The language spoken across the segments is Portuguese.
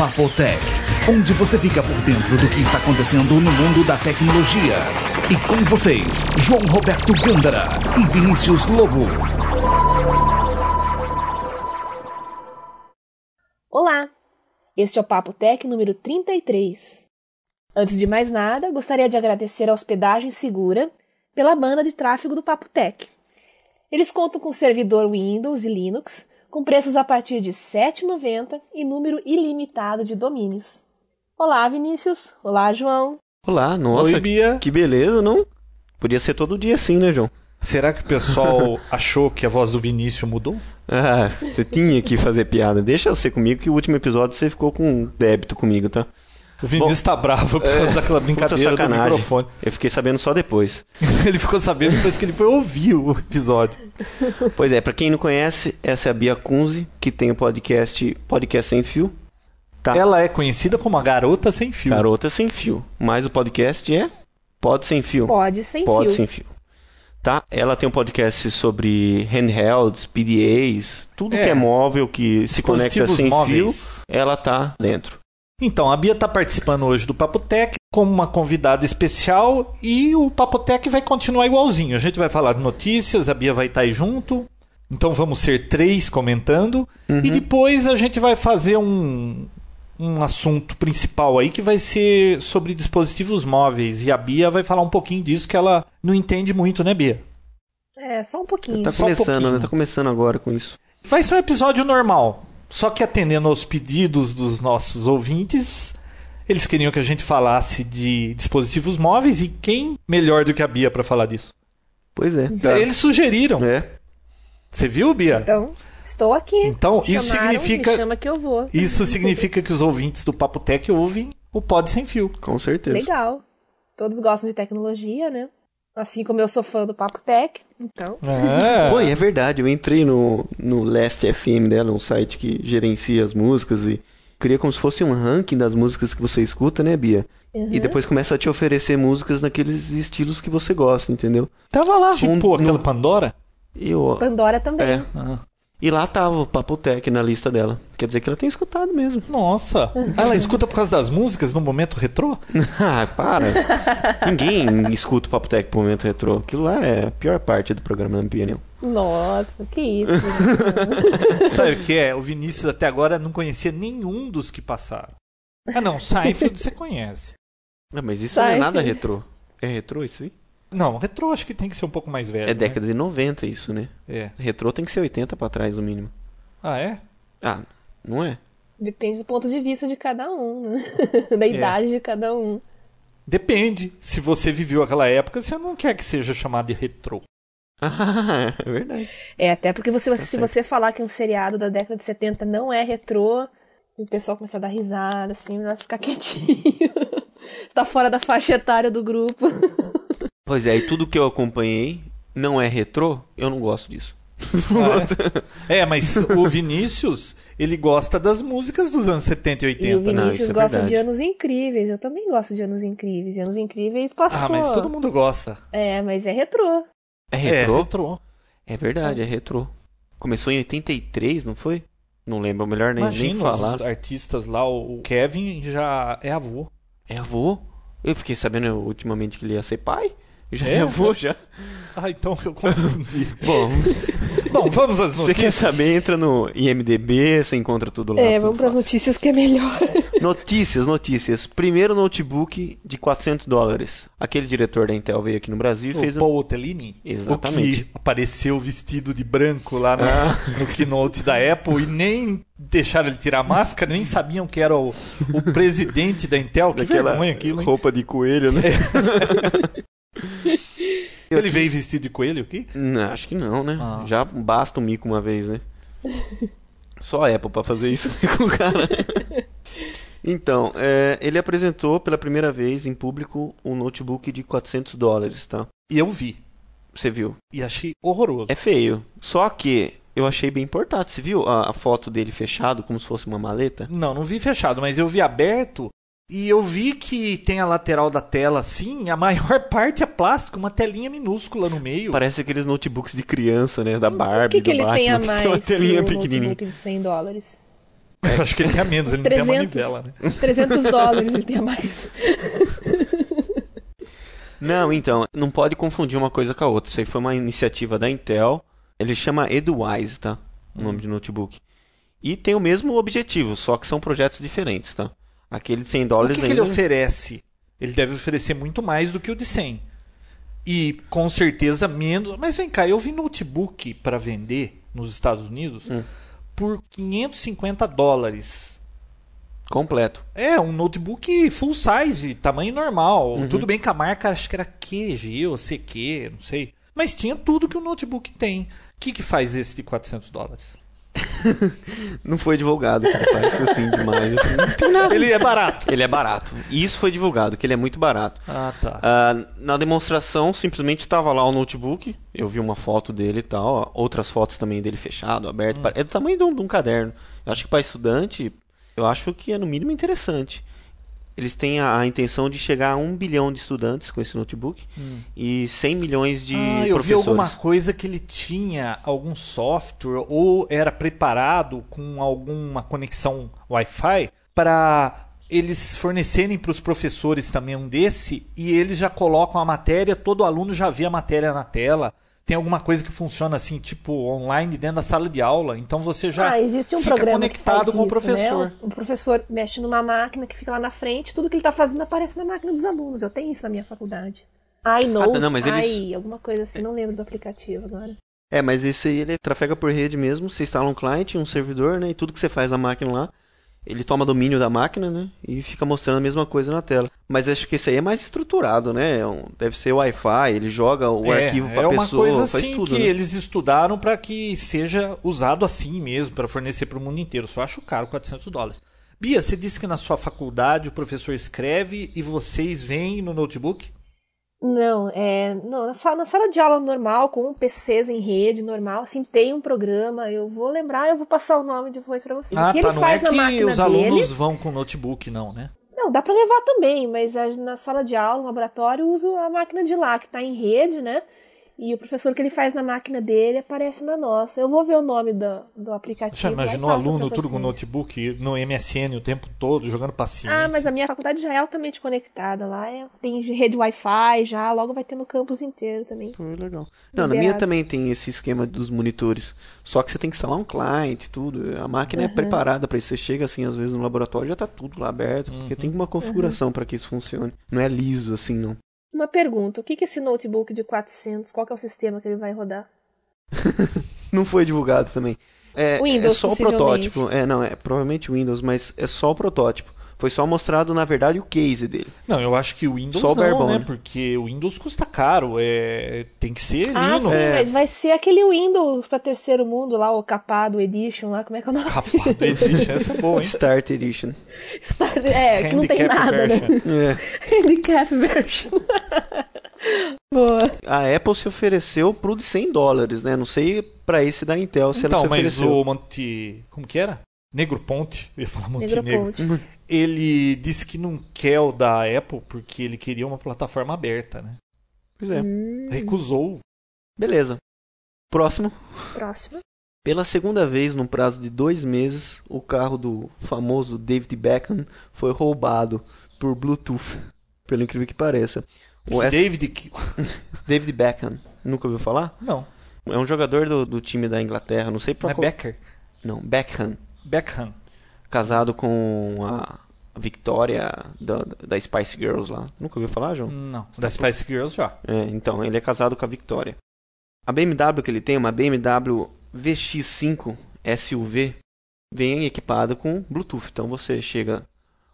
Papotec, onde você fica por dentro do que está acontecendo no mundo da tecnologia. E com vocês, João Roberto Gândara e Vinícius Lobo. Olá, este é o Papo Tech número 33. Antes de mais nada, gostaria de agradecer a Hospedagem Segura pela banda de tráfego do Papo Tech. Eles contam com servidor Windows e Linux, com preços a partir de R$ 7,90 e número ilimitado de domínios. Olá, Vinícius. Olá, João. Olá, nossa. Oi, Bia. Que beleza, não? Podia ser todo dia assim, né, João? Será que o pessoal achou que a voz do Vinícius mudou? Ah, você tinha que fazer piada. Deixa você comigo que o último episódio você ficou com débito comigo, tá? O Vinícius tá bravo por causa daquela brincadeira do sacanagem. microfone. Eu fiquei sabendo só depois. ele ficou sabendo depois que ele foi ouvir o episódio. Pois é, pra quem não conhece, essa é a Bia Kunze, que tem o podcast Podcast Sem Fio. Tá. Ela é conhecida como a garota sem fio. Garota Sem Fio. Mas o podcast é Pod Sem Fio. Pode sem Pod fio. Sem Fio. Tá? Ela tem um podcast sobre handhelds, PDAs, tudo É. que é móvel, que se conecta sem móveis. fio, ela tá dentro. Então, a Bia tá participando hoje do Papotec como uma convidada especial e o Papotec vai continuar igualzinho. A gente vai falar de notícias, a Bia vai estar aí junto. Então vamos ser três comentando. Uhum. E depois a gente vai fazer um, um assunto principal aí que vai ser sobre dispositivos móveis. E a Bia vai falar um pouquinho disso que ela não entende muito, né, Bia? É, só um pouquinho. Tá Só um começando, pouquinho. né? Tá começando agora com isso. Vai ser um episódio normal, só que atendendo aos pedidos dos nossos ouvintes, eles queriam que a gente falasse de dispositivos móveis e quem melhor do que a Bia para falar disso? Pois é. Eles sugeriram. É. Você viu, Bia? Então, estou aqui. Então, Me isso chamaram, significa Me chama que eu vou. isso significa que os ouvintes do Papo Tech ouvem o Pod Sem Fio. Com certeza. Legal. Todos gostam de tecnologia, né? Assim como eu sou fã do Papo Tech, então. É. Pô, e é verdade, eu entrei no, no Last FM dela, um site que gerencia as músicas e cria como se fosse um ranking das músicas que você escuta, né, Bia? Uhum. E depois começa a te oferecer músicas naqueles estilos que você gosta, entendeu? Tava lá, tipo Um- aquela no- Pandora. Eu, Pandora também. é, Ah. E lá tava o Papo Tech na lista dela. Quer dizer que ela tem escutado mesmo. Nossa. Ela escuta por causa das músicas no momento retrô? ah, para. Ninguém escuta o Papo Tech pro momento retrô. Aquilo lá é a pior parte do programa, na minha opinião. Nossa, que isso. Sabe o que é? O Vinícius até agora não conhecia nenhum dos que passaram. Ah, não, Seinfeld você conhece. Ah, mas isso não é Seinfeld. nada retrô. É retrô isso aí? Não, retrô acho que tem que ser um pouco mais velho. É década de 90 isso, né? né? É. Retrô tem que ser 80 pra trás, no mínimo. Ah, é? Ah, não é? Depende do ponto de vista de cada um, né? Da idade de cada um. Depende. Se você viveu aquela época, você não quer que seja chamado de retrô. Ah, é verdade. É, até porque você, se certo. você falar que um seriado da década de 70 não é retrô, o pessoal começa a dar risada, assim, melhor ficar quietinho. tá fora da faixa etária do grupo. Pois é, e tudo que eu acompanhei não é retrô, eu não gosto disso. Ah, é? é, mas o Vinícius, ele gosta das músicas dos anos 70 e E o 80. não, Vinícius isso é gosta verdade. de Anos Incríveis. Eu também gosto de Anos Incríveis. E Anos Incríveis passou. Ah, mas todo mundo gosta. É, mas é retrô. É É, retrô? retrô. É, verdade, é retrô. Começou em 83, não foi? Não lembro, melhor nem, nem falar. os artistas lá, o Kevin já é avô. É avô? Eu fiquei sabendo ultimamente que ele ia ser pai. Já é, É? avô, já. Ah, então eu confundi. Bom, Bom, vamos às você quer notícias. saber, entra no IMDB, você encontra tudo lá. É, tudo vamos pras fácil. notícias que é melhor. Notícias, notícias. Primeiro notebook de 400 dólares. Aquele diretor da Intel veio aqui no Brasil e fez O um... Paul Otelini? Exatamente. O que apareceu vestido de branco lá no, Ah. no keynote da Apple e nem deixaram ele tirar a máscara, nem sabiam que era o, o presidente da Intel. Que Daquela vergonha aquilo, hein? roupa de coelho, né? Ele veio vestido de coelho aqui? Não, acho que não, né? Ah. Já basta o mico uma vez, né? Só a Apple pra fazer isso né, com o cara. Então, é, ele apresentou pela primeira vez em público um notebook de 400 dólares, tá? E eu vi. Você viu? E achei horroroso. É feio. Só que eu achei bem portátil. Você viu a, a foto dele fechado, como se fosse uma maleta? Não, não vi fechado, mas eu vi aberto. E eu vi que tem a lateral da tela assim, a maior parte é plástico, uma telinha minúscula no meio. Parece aqueles notebooks de criança, né? Da Por Barbie, que, que do ele tem Batman, a que tem uma mais que telinha pequenininha. notebook de 100 dólares? Eu acho que ele tem a menos, ele não tem a 300. manivela, né? 300 dólares ele tem a mais. Não, então, não pode confundir uma coisa com a outra. Isso aí foi uma iniciativa da Intel. Ele chama Edwise, tá? O nome de notebook. E tem o mesmo objetivo, só que são projetos diferentes, tá? Aquele de 100 O dólares que, que ele oferece? Ele deve oferecer muito mais do que o de 100. E com certeza menos. Mas vem cá, eu vi notebook para vender nos Estados Unidos Hum. por 550 dólares. Completo. É, um notebook full size, tamanho normal. Uhum. Tudo bem que a marca acho que era QG ou CQ, não sei. Mas tinha tudo que o notebook tem. O que, que faz esse de 400 dólares? Não foi divulgado, cara. Parece assim demais. assim. Não tem nada. Ele é barato. Ele é barato. E isso foi divulgado, que ele é muito barato. Ah, tá. Ah, na demonstração, simplesmente estava lá o notebook. Eu vi uma foto dele e tal. Outras fotos também dele fechado, aberto. Hum. É do tamanho de um, de um caderno. Eu acho que para estudante, eu acho que é no mínimo interessante. Eles têm a, a intenção de chegar a um bilhão de estudantes com esse notebook e 100 milhões de ah, eu vi alguma coisa que ele tinha algum software ou era preparado com alguma conexão Wi-Fi para eles fornecerem para os professores também um desse e eles já colocam a matéria, todo aluno já vê a matéria na tela. Tem alguma coisa que funciona assim, tipo online dentro da sala de aula, então você já ah, existe um fica conectado com o isso, professor. Né? O professor mexe numa máquina que fica lá na frente, tudo que ele tá fazendo aparece na máquina dos alunos. Eu tenho isso na minha faculdade. iNote, não, mas eles- i, alguma coisa assim, não lembro do aplicativo agora. É, mas esse aí ele trafega por rede mesmo. Você instala um cliente, um servidor, né? E tudo que você faz na máquina lá, ele toma domínio da máquina, né? E fica mostrando a mesma coisa na tela. Mas acho que esse aí é mais estruturado, né? É deve ser Wi-Fi, ele joga o É, arquivo é pra uma pessoa, coisa faz assim tudo, que né? eles estudaram para que seja usado assim mesmo, para fornecer para o mundo inteiro. Só acho caro 400 dólares. Bia, você disse que na sua faculdade o professor escreve e vocês veem no notebook? Não, é. Não, na sala, na sala de aula normal, com PCs em rede normal, assim, tem um programa. Eu vou lembrar, eu vou passar o nome depois pra vocês. Ah, o que tá. ele Não é faz na que os dele. alunos vão com notebook, não, né? Não, dá pra levar também, mas na sala de aula, no laboratório, eu uso a máquina de lá, que tá em rede, né? E o professor que ele faz na máquina dele aparece na nossa. Eu vou ver o nome do, do aplicativo. Já imaginou aluno tudo com notebook no MSN o tempo todo, jogando paciência? Ah, mas a minha faculdade já é altamente conectada. Lá é- tem rede Wi-Fi já, logo vai ter no campus inteiro também. Foi legal. Não, na minha também tem esse esquema dos monitores. Só que você tem que instalar um client, tudo. A máquina é Uhum. preparada para isso. Você chega assim, às vezes no laboratório já tá tudo lá aberto, porque tem uma configuração para que isso funcione. Não é liso assim, não. Uma pergunta: o que é esse notebook de 400? Qual é o sistema que ele vai rodar? Não foi divulgado também. É, Windows, é só o protótipo. É, não, é provavelmente Windows, mas é só o protótipo. Foi só mostrado, na verdade, o case dele. Não, eu acho que o Windows Só o não, né? bone. Porque o Windows custa caro. É... Tem que ser Ah, Linux. sim, mas vai ser aquele Windows pra terceiro mundo lá, o capado Edition lá, como é que é o nome? Capado Edition, essa é boa, hein? Start Edition. Star- É, que não tem nada, né? version. É. Handicap version. Boa. A Apple se ofereceu pro de 100 dólares, né? Não sei pra esse da Intel se Então, ela se mas ofereceu. o Monte. Como que era? Negro Ponte. Eu ia falar Montenegro. Negroponte. Ele disse que não quer o da Apple porque ele queria uma plataforma aberta, né? Pois é. Hum, Recusou. Beleza. Próximo. próximo. Pela segunda vez, num prazo de dois meses, o carro do famoso David Beckham foi roubado por Bluetooth. Pelo incrível que pareça. O S- David. David Beckham. Nunca ouviu falar? Não, É um jogador do, do time da Inglaterra. Não sei não pra é qual... Becker. Não, Beckham. Beckham. Casado com a Victoria da, da Spice Girls lá. Nunca ouviu falar, João? Não. Da Spice Girls já. É, então, ele é casado com a Victoria. A BMW que ele tem, uma BMW VX5 SUV, vem equipada com Bluetooth. Então você chega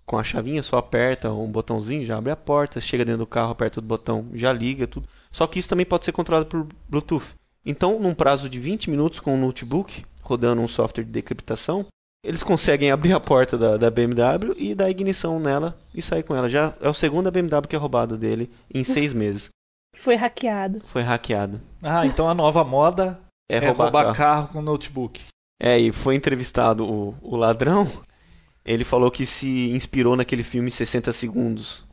com a chavinha, só aperta um botãozinho, já abre a porta, chega dentro do carro, aperta o botão, já liga tudo. Só que isso também pode ser controlado por Bluetooth. Então, num prazo de 20 minutos com o notebook, rodando um software de decriptação, eles conseguem abrir a porta da, da BMW e dar ignição nela e sair com ela. Já é o segundo BMW que é roubado dele em seis meses. Foi hackeado. Foi hackeado. Ah, então a nova moda É, é, roubar, roubar, carro. carro. com notebook. É, e foi entrevistado o, o ladrão. Ele falou que se inspirou naquele filme 60 Segundos.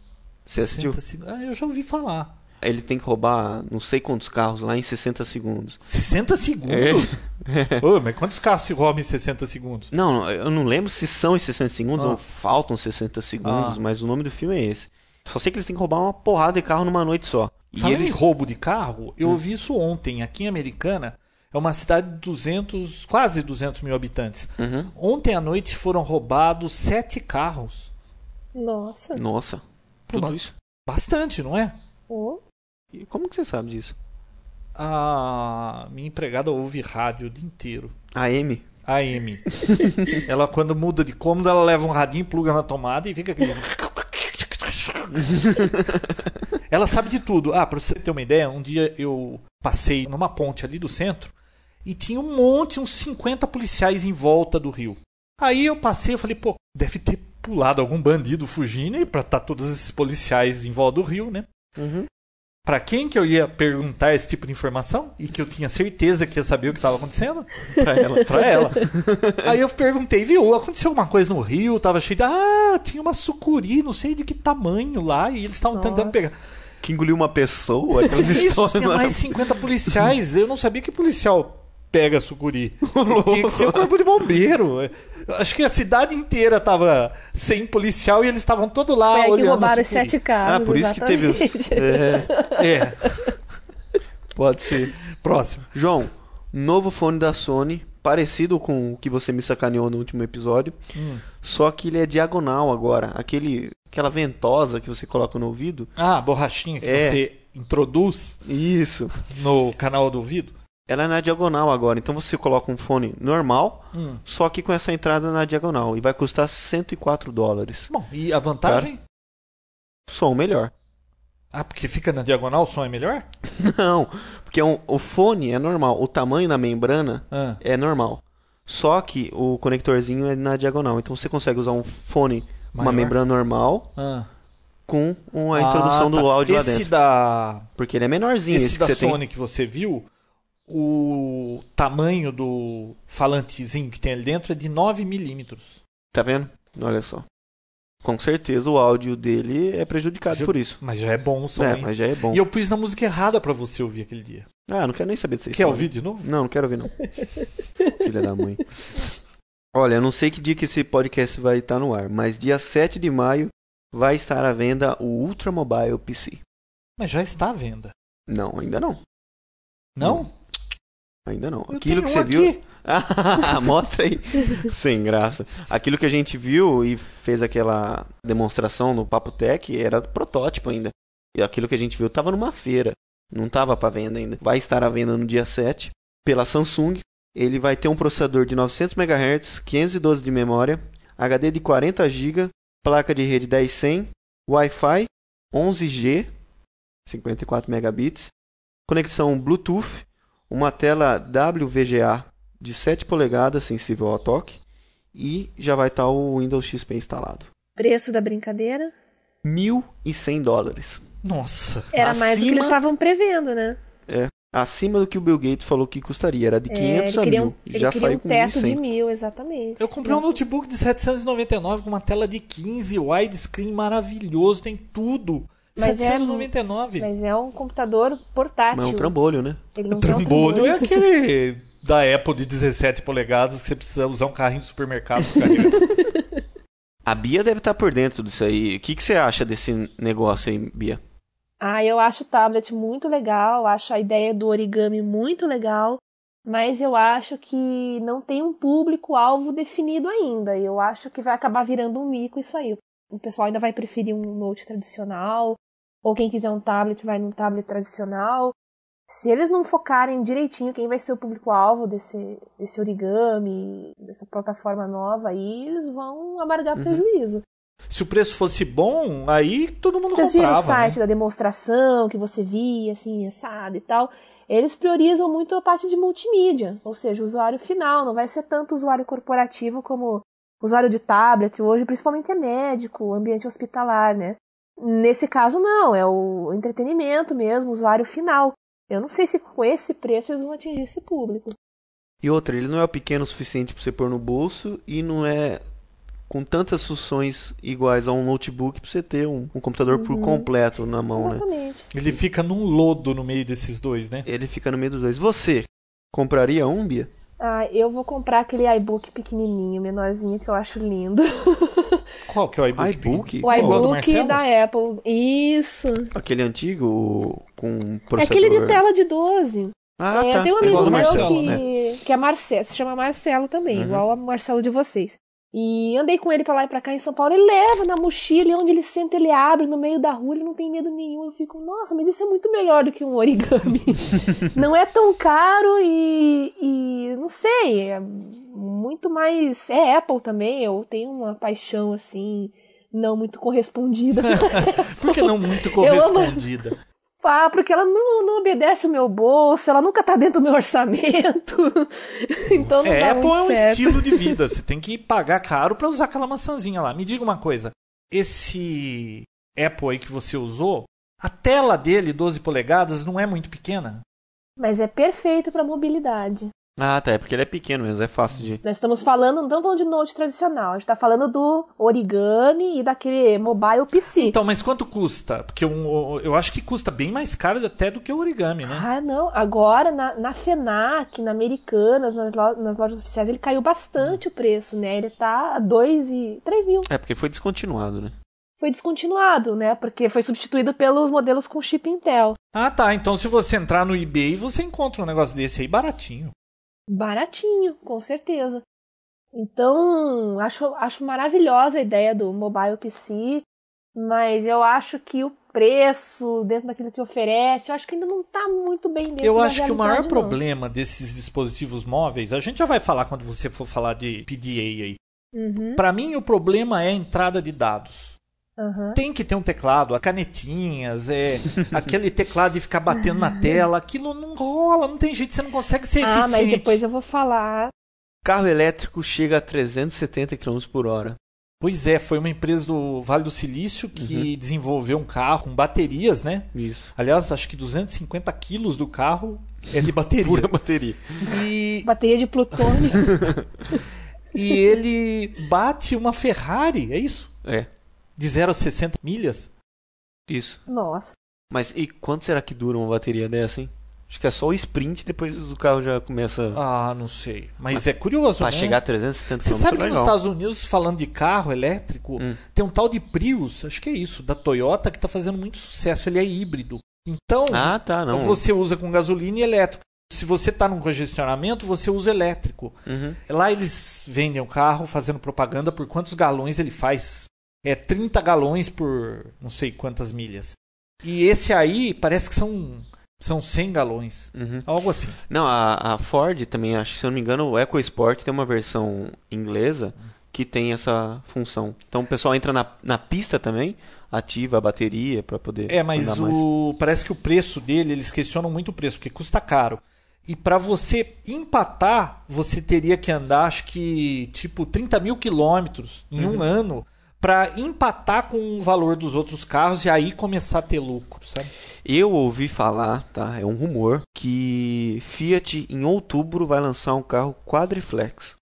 Você assistiu? 60 segundos. Ah, eu já ouvi falar. ele tem que roubar não sei quantos carros lá em 60 segundos. 60 segundos? Ô, mas quantos carros se roubam em 60 segundos? Não, eu não lembro se são em 60 segundos Ah. ou faltam 60 segundos, Ah. mas o nome do filme é esse. Só sei que eles têm que roubar uma porrada de carro numa noite só. E Falando ele- em roubo de carro, eu ouvi isso ontem, aqui em Americana. É uma cidade de 200, quase 200 mil habitantes. Uhum. Ontem à noite foram roubados sete carros. Nossa. Nossa, tudo isso. Bastante, não é? Ô, E como que você sabe disso? A minha empregada ouve rádio o dia inteiro. A M? AM. ela, quando muda de cômodo, ela leva um radinho, pluga na tomada e fica aquele. ela sabe de tudo. Ah, pra você ter uma ideia, um dia eu passei numa ponte ali do centro e tinha um monte, uns 50 policiais em volta do rio. Aí eu passei, eu falei, pô, deve ter pulado algum bandido fugindo e pra estar todos esses policiais em volta do rio, né? Uhum. Pra quem que eu ia perguntar esse tipo de informação e que eu tinha certeza que ia saber o que estava acontecendo? Pra ela. Pra ela. Aí eu perguntei, viu, aconteceu alguma coisa no rio? Tava cheio de. Ah, tinha uma sucuri, não sei de que tamanho lá, e eles estavam tentando pegar. Que engoliu uma pessoa? Aquelas Isso, histórias tinha mais de 50 policiais. Eu não sabia que policial pega sucuri. Tinha que ser o corpo de bombeiro. Acho que a cidade inteira tava sem policial e eles estavam todos lá foi aí que olhando a roubaram os sucuri. sete carros. Ah, por isso que teve os... exatamente. É, É, pode ser. próximo. João, novo fone da Sony, parecido com o que você me sacaneou no último episódio, Hum. só que ele é diagonal agora. Aquele, aquela ventosa que você coloca no ouvido. Ah, a borrachinha que É. você introduz Isso. no canal do ouvido. Ela é na diagonal agora, então você coloca um fone normal, Hum. só que com essa entrada na diagonal. E vai custar 104 dólares. Bom, e a vantagem? Som melhor. Ah, porque fica na diagonal, o som é melhor? Não, porque um- o fone é normal, o tamanho da membrana Ah. é normal. Só que o conectorzinho é na diagonal. Então você consegue usar um fone, uma Maior? membrana normal, Ah. com uma introdução Ah, do tá. áudio esse lá dentro. Da, Porque ele é menorzinho. esse Esse, da Sony que você viu, o tamanho do falantezinho que tem ali dentro é de 9 milímetros. Tá vendo? Olha só. Com certeza o áudio dele é prejudicado Já- por isso. Mas já é bom o som, É, hein? mas já é bom. E eu pus na música errada pra você ouvir aquele dia. Ah, não quero nem saber dessa Quer ouvir de novo? Não, não quero ouvir não. Filha da mãe. Olha, eu não sei que dia que esse podcast vai estar no ar, mas dia 7 de maio vai estar à venda o Ultra Mobile PC. Mas já está à venda. Não, ainda não. Não? Ainda não. Eu Aquilo que um você viu. mostra aí. Sem graça. Aquilo que a gente viu e fez aquela demonstração no Papo Tech era protótipo ainda. E aquilo que a gente viu estava numa feira. Não estava para venda ainda. Vai estar à venda no dia 7 pela Samsung. Ele vai ter um processador de 900 MHz, 512 de memória, HD de 40 GB, placa de rede 10100, Wi-Fi 11G, 54 megabits, conexão Bluetooth, uma tela WVGA de 7 polegadas sensível ao toque e já vai estar o Windows XP instalado. Preço da brincadeira 1.100 dólares. Nossa. era mais do que eles Acima- estavam prevendo, né? Acima do que o Bill Gates falou que custaria. Era de É, 500 ele a um, mil. ele Já queria saiu um com teto 1.100. de mil, exatamente. Eu comprei um Nossa. notebook de 799 com uma tela de 15, widescreen maravilhoso, tem tudo. Mas é 799. Mas é um computador portátil. Mas é um trambolho, né? Tem um trambolho é aquele da Apple de 17 polegadas que você precisa usar um carrinho de supermercado pra carregar. A Bia deve estar por dentro disso aí. O que, que você acha desse negócio aí, Bia? Ah, eu acho o tablet muito legal, acho a ideia do origami muito legal, mas eu acho que não tem um público-alvo definido ainda. Eu acho que vai acabar virando um mico isso aí. O pessoal ainda vai preferir um note tradicional, ou quem quiser um tablet vai num tablet tradicional. Se eles não focarem direitinho quem vai ser o público-alvo desse, desse origami, dessa plataforma nova aí, eles vão amargar Uhum. prejuízo. Se o preço fosse bom, aí todo mundo Vocês viram o comprava. site né? da demonstração que você via, assim, assado e tal. Eles priorizam muito a parte de multimídia, ou seja, o usuário final, não vai ser tanto usuário corporativo como usuário de tablet hoje, principalmente é médico, ambiente hospitalar, né? Nesse caso, não, é o entretenimento mesmo, o usuário final. Eu não sei se com esse preço eles vão atingir esse público. E outra, ele não é pequeno o suficiente para você pôr no bolso e não é com tantas funções iguais a um notebook pra você ter um, um computador por completo na mão, né? Exatamente. Ele fica num lodo no meio desses dois, né? Ele fica no meio dos dois. Você compraria um, Bia? Ah, eu vou comprar aquele iBook pequenininho, menorzinho, que eu acho lindo. Qual que é o iBook? iBook? O do iBook da Apple. Isso. Aquele antigo o- com É processador. aquele de tela de 12. Ah, é, tá. Tem um É amigo igual do meu Marcelo, que, né? que é Marcelo, se chama Marcelo também, Uhum. igual ao Marcelo de vocês. E andei com ele pra lá e pra cá em São Paulo, ele leva na mochila e onde ele senta ele abre no meio da rua, ele não tem medo nenhum. Eu fico, nossa, mas isso é muito melhor do que um origami. não é tão caro e, e não sei, é muito mais. É Apple também, eu tenho uma paixão assim, não muito correspondida. Por que não muito correspondida? Ah, porque ela não, não obedece o meu bolso, ela nunca tá dentro do meu orçamento. então não É, Apple é um certo. estilo de vida. Você tem que pagar caro pra usar aquela maçãzinha lá. Me diga uma coisa. Esse Apple aí que você usou, a tela dele, 12 polegadas, não é muito pequena? Mas é perfeito pra mobilidade. Ah, tá. É porque ele é pequeno mesmo, é fácil de. Nós estamos falando, não estamos falando de Note tradicional, a gente tá falando do origami e daquele mobile PC. Então, mas quanto custa? Porque um- eu acho que custa bem mais caro até do que o origami, né? Ah, não. Agora, na, na FENAC, na Americanas, nas, lo- nas lojas oficiais, ele caiu bastante o preço, né? Ele tá a 2 e 3 mil. É porque foi descontinuado, né? Foi descontinuado, né? Porque foi substituído pelos modelos com chip Intel. Ah, tá. Então, se você entrar no eBay, você encontra um negócio desse aí baratinho. Baratinho, com certeza. Então, acho, acho maravilhosa a ideia do mobile PC, mas eu acho que o preço, dentro daquilo que oferece, eu acho que ainda não está muito bem dentro Eu acho que o maior não. problema desses dispositivos móveis, a gente já vai falar quando você for falar de PDA aí. Uhum, Pra mim, o problema é a entrada de dados. Uhum. Tem que ter um teclado, canetinhas, é aquele teclado de ficar batendo na tela, aquilo não rola, não tem jeito, você não consegue ser Ah, mas eficiente. depois eu vou falar. Carro elétrico chega a 370 km por hora. Pois é, foi uma empresa do Vale do Silício que desenvolveu um carro com baterias, né? Isso. Aliás, acho que 250 quilos do carro é de bateria. Pura bateria. E, Bateria de plutônio. e ele bate uma Ferrari, é isso? É, De 0 a 60 milhas? isso. Nossa. Mas e quanto será que dura uma bateria dessa, hein? Acho que é só o sprint, depois o carro já começa Ah, não sei. Mas, é curioso, pra né? chegar a 370 Você sabe que é nos legal. Estados Unidos, falando de carro elétrico, Hum. tem um tal de Prius, acho que é isso, da Toyota, que está fazendo muito sucesso. Ele é híbrido. Então, Ah, tá, não. você usa com gasolina e elétrico. Se você está num congestionamento, você usa elétrico. Uhum. Lá eles vendem o carro fazendo propaganda por quantos galões ele faz. É 30 galões por não sei quantas milhas. E esse aí parece que são, são 100 galões. Uhum. Algo assim. Não, a, a Ford também, acho que se eu não me engano, o EcoSport tem uma versão inglesa que tem essa função. Então o pessoal entra na, na pista também, ativa a bateria para poder É, mas o parece que o preço dele, eles questionam muito o preço, porque custa caro. E para você empatar, você teria que andar, acho que, tipo, 30 mil quilômetros em Uhum. um ano para empatar com o valor dos outros carros e aí começar a ter lucro, sabe? Eu ouvi falar, tá? É um rumor que Fiat em outubro vai lançar um carro quadriflex.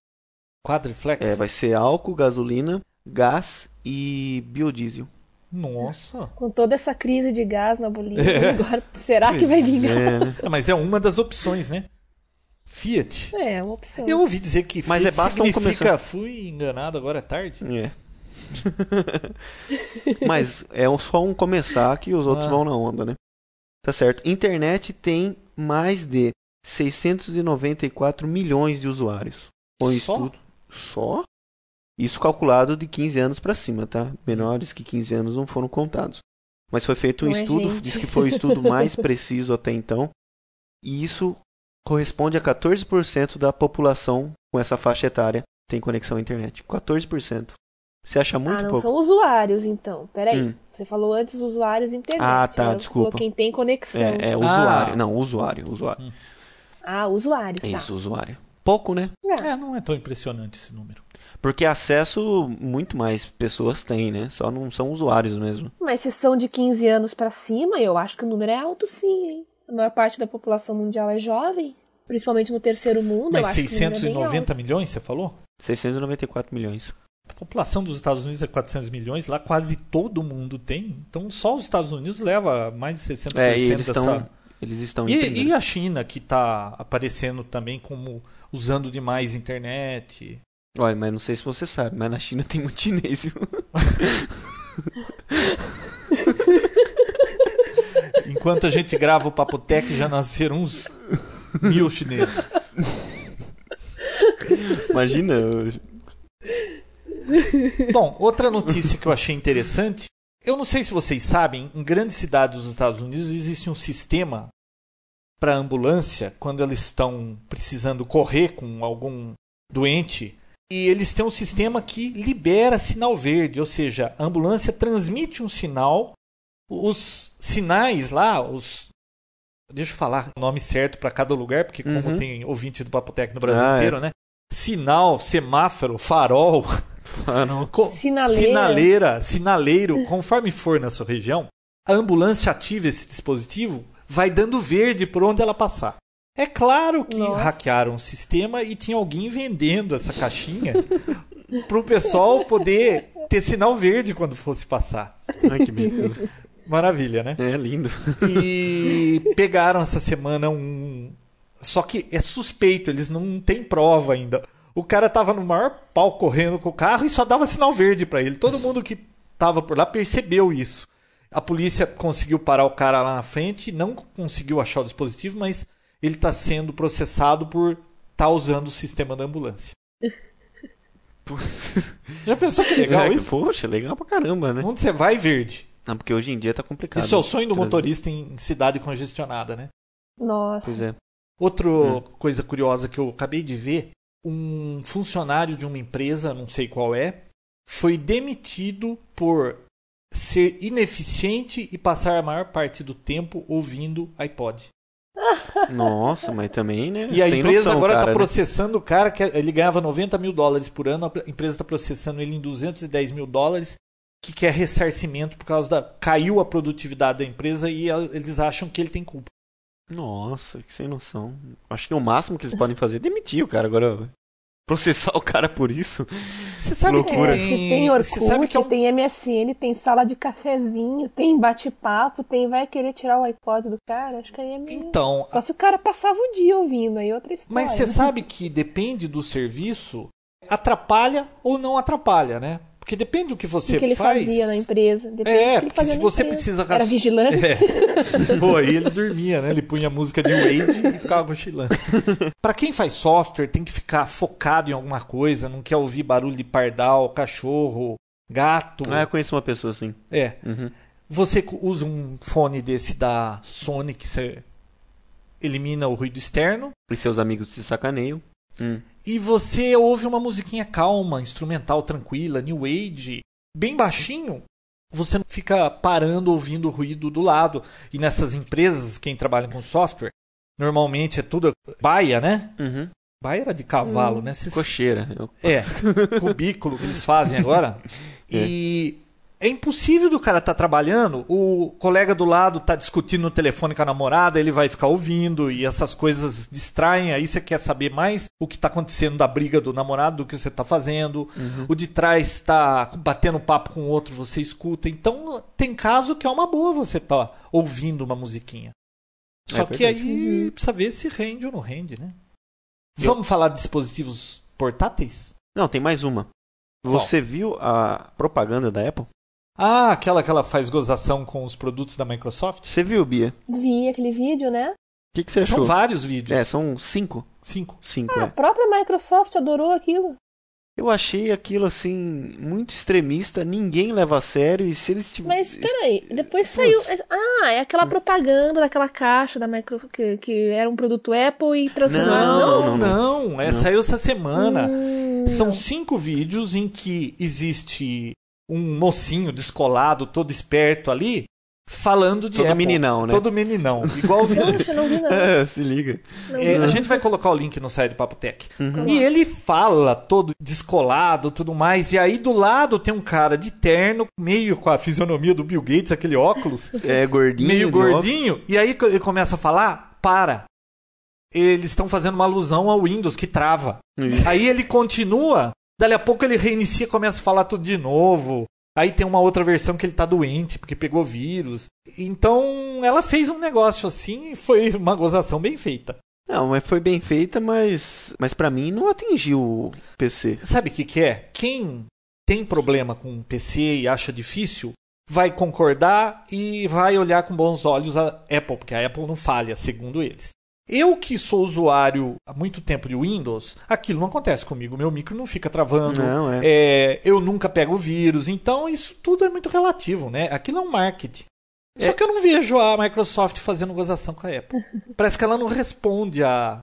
Quadriflex? É, vai ser álcool, gasolina, gás e biodiesel. Nossa. Com toda essa crise de gás na Bolívia, É. agora será que vai vir? É, né? Mas é uma das opções, né? Fiat. É, uma opção. Eu ouvi dizer que Mas Fiat é, basta um significa começar. fui enganado, agora é tarde. É. Mas é só um começar que os outros Ah. vão na onda, né? Tá certo. Internet tem mais de 694 milhões de usuários. Foi um Só? estudo. Só? Isso calculado de 15 anos pra cima, tá? Menores que 15 anos não foram contados. Mas foi feito um é estudo, gente. diz que foi o estudo mais preciso até então. E isso corresponde a 14% da população com essa faixa etária tem conexão à internet. 14%. Você acha muito ah, não pouco? são usuários, então. Peraí. Hum. Você falou antes usuários internet. Ah, tá, Agora você desculpa. quem tem conexão. É, é usuário. Não, usuário, usuário. Ah, usuários, tá. Isso, usuário. Pouco, né? É. É, não é tão impressionante esse número. Porque acesso muito mais pessoas têm, né? Só não são usuários mesmo. Mas se são de 15 anos pra cima, eu acho que o número é alto sim, hein? A maior parte da população mundial é jovem, principalmente no terceiro mundo. eu Mas acho que o número é bem 690 milhões, você falou? 694 milhões. População dos Estados Unidos é 400 milhões, lá quase todo mundo tem. Então só os Estados Unidos leva mais de 60% É, e eles dessa. estão eles estão E, e a China, que está aparecendo também como usando demais internet. Olha, mas não sei se você sabe, mas na China tem muito chinês, viu? Enquanto a gente grava o Papotec, já nasceram uns mil chineses. Imagina. Bom, outra notícia que eu achei interessante. Eu não sei se vocês sabem, em grandes cidades dos Estados Unidos existe um sistema para ambulância quando eles estão precisando correr com algum doente. E eles têm um sistema que libera sinal verde, ou seja, a ambulância transmite um sinal. Os sinais lá, os. Deixa eu falar o nome certo para cada lugar, porque como Uhum. tem ouvinte do Papotec no Brasil Ah, é. inteiro, né? Sinal, semáforo, farol, Co- Sinaleira. Sinaleira, sinaleiro, conforme for na sua região, a ambulância ativa esse dispositivo, vai dando verde por onde ela passar. É claro que Nossa. hackearam o sistema e tinha alguém vendendo essa caixinha para o pessoal poder ter sinal verde quando fosse passar. Ai, que beleza. Maravilha, né? É lindo. E pegaram essa semana um. Só que é suspeito, eles não têm prova ainda. O cara tava no maior pau correndo com o carro e só dava sinal verde pra ele. Todo mundo que tava por lá percebeu isso. A polícia conseguiu parar o cara lá na frente, não conseguiu achar o dispositivo, mas ele está sendo processado por estar usando o sistema da ambulância. Já pensou que legal É, isso? Poxa, legal pra caramba, né? Onde você vai, verde? Não, porque hoje em dia tá complicado. Isso é o sonho do Trazer. motorista em cidade congestionada, né? Nossa. Pois é. Outra Hum. coisa curiosa que eu acabei de ver, um funcionário de uma empresa, não sei qual é, foi demitido por ser ineficiente e passar a maior parte do tempo ouvindo iPod. Nossa, mas também, né? E a sem empresa noção, agora está cara, né? processando o cara, que ele ganhava 90 mil dólares por ano, a empresa está processando ele em 210 mil dólares, que quer ressarcimento por causa da. caiu a produtividade da empresa e eles acham que ele tem culpa. Nossa, que sem noção. Acho que o máximo que eles podem fazer é demitir o cara. Agora, processar o cara por isso. Você sabe Loucura. que É, tem, se tem Orkut, você sabe que é um tem MSN, tem sala de cafezinho, tem bate-papo, tem vai querer tirar o iPod do cara, acho que aí é meio... Então, Só se o cara passava o dia ouvindo, aí é outra história. Mas você sabe que depende do serviço, atrapalha ou não atrapalha, né? Porque depende do que o você que ele faz. fazia na empresa. depende do É, que ele porque se na você empresa. precisa Era vigilante. É. Pô, aí ele dormia, né? Ele punha música New Age e ficava cochilando. Pra quem faz software, tem que ficar focado em alguma coisa, não quer ouvir barulho de pardal, cachorro, gato. Ah, eu conheço uma pessoa assim. É. Uhum. Você usa um fone desse da Sony que você elimina o ruído externo. E seus amigos se sacaneiam. Hum. E você ouve uma musiquinha calma, instrumental tranquila, new age, bem baixinho, você não fica parando ouvindo o ruído do lado. E nessas empresas, quem trabalha com software, normalmente é tudo baia, né? Uhum. Baia era de cavalo, né? Cês- Cocheira. Eu- É, cubículo que eles fazem agora. E é impossível do cara estar trabalhando, o colega do lado tá discutindo no telefone com a namorada, ele vai ficar ouvindo e essas coisas distraem. Aí você quer saber mais o que está acontecendo da briga do namorado, do que você está fazendo. O de trás está batendo papo com o outro, você escuta. Então tem caso que é uma boa você estar ouvindo uma musiquinha. Só É que aí precisa ver se rende ou não rende, né? Vamos falar de dispositivos portáteis? Não, tem mais uma. Qual? Você viu a propaganda da Apple? Ah, aquela que ela faz gozação com os produtos da Microsoft? Você viu, Bia? Vi aquele vídeo, né? O que, que você São achou? vários vídeos. É, são cinco. Cinco. Cinco, Ah, a é. própria Microsoft adorou aquilo. Eu achei aquilo assim, muito extremista, ninguém leva a sério e se eles tiverem. Mas peraí, depois saiu. Ah, é aquela propaganda daquela caixa da Micro que, que era um produto Apple e transformaram. Não, Não, não, não. É, saiu essa semana. Hum, São não. cinco vídeos em que existe um mocinho descolado, todo esperto ali, falando de Todo Apple. meninão, né? Todo meninão. Igual o. Nossa, não vi não. É, se liga. Não É, a gente vai colocar o link no site do Papo Tech. Uhum. E ele fala todo descolado, tudo mais. E aí do lado tem um cara de terno, meio com a fisionomia do Bill Gates, aquele óculos, É gordinho. meio óculos. gordinho. E aí ele começa a falar, para. Eles estão fazendo uma alusão ao Windows que trava. Isso. Aí ele continua Dali a pouco ele reinicia e começa a falar tudo de novo. Aí tem uma outra versão que ele tá doente porque pegou vírus. Então ela fez um negócio assim e foi uma gozação bem feita. Não, mas foi bem feita, mas, mas para mim não atingiu o PC. Sabe o que, que é? Quem tem problema com PC e acha difícil, vai concordar e vai olhar com bons olhos a Apple, porque a Apple não falha, segundo eles. Eu que sou usuário há muito tempo de Windows, aquilo não acontece comigo. Meu micro não fica travando. Não, é. É, eu nunca pego vírus. Então isso tudo é muito relativo, né? Aquilo é um marketing. Só É. que eu não vejo a Microsoft fazendo gozação com a Apple. Parece que ela não responde a-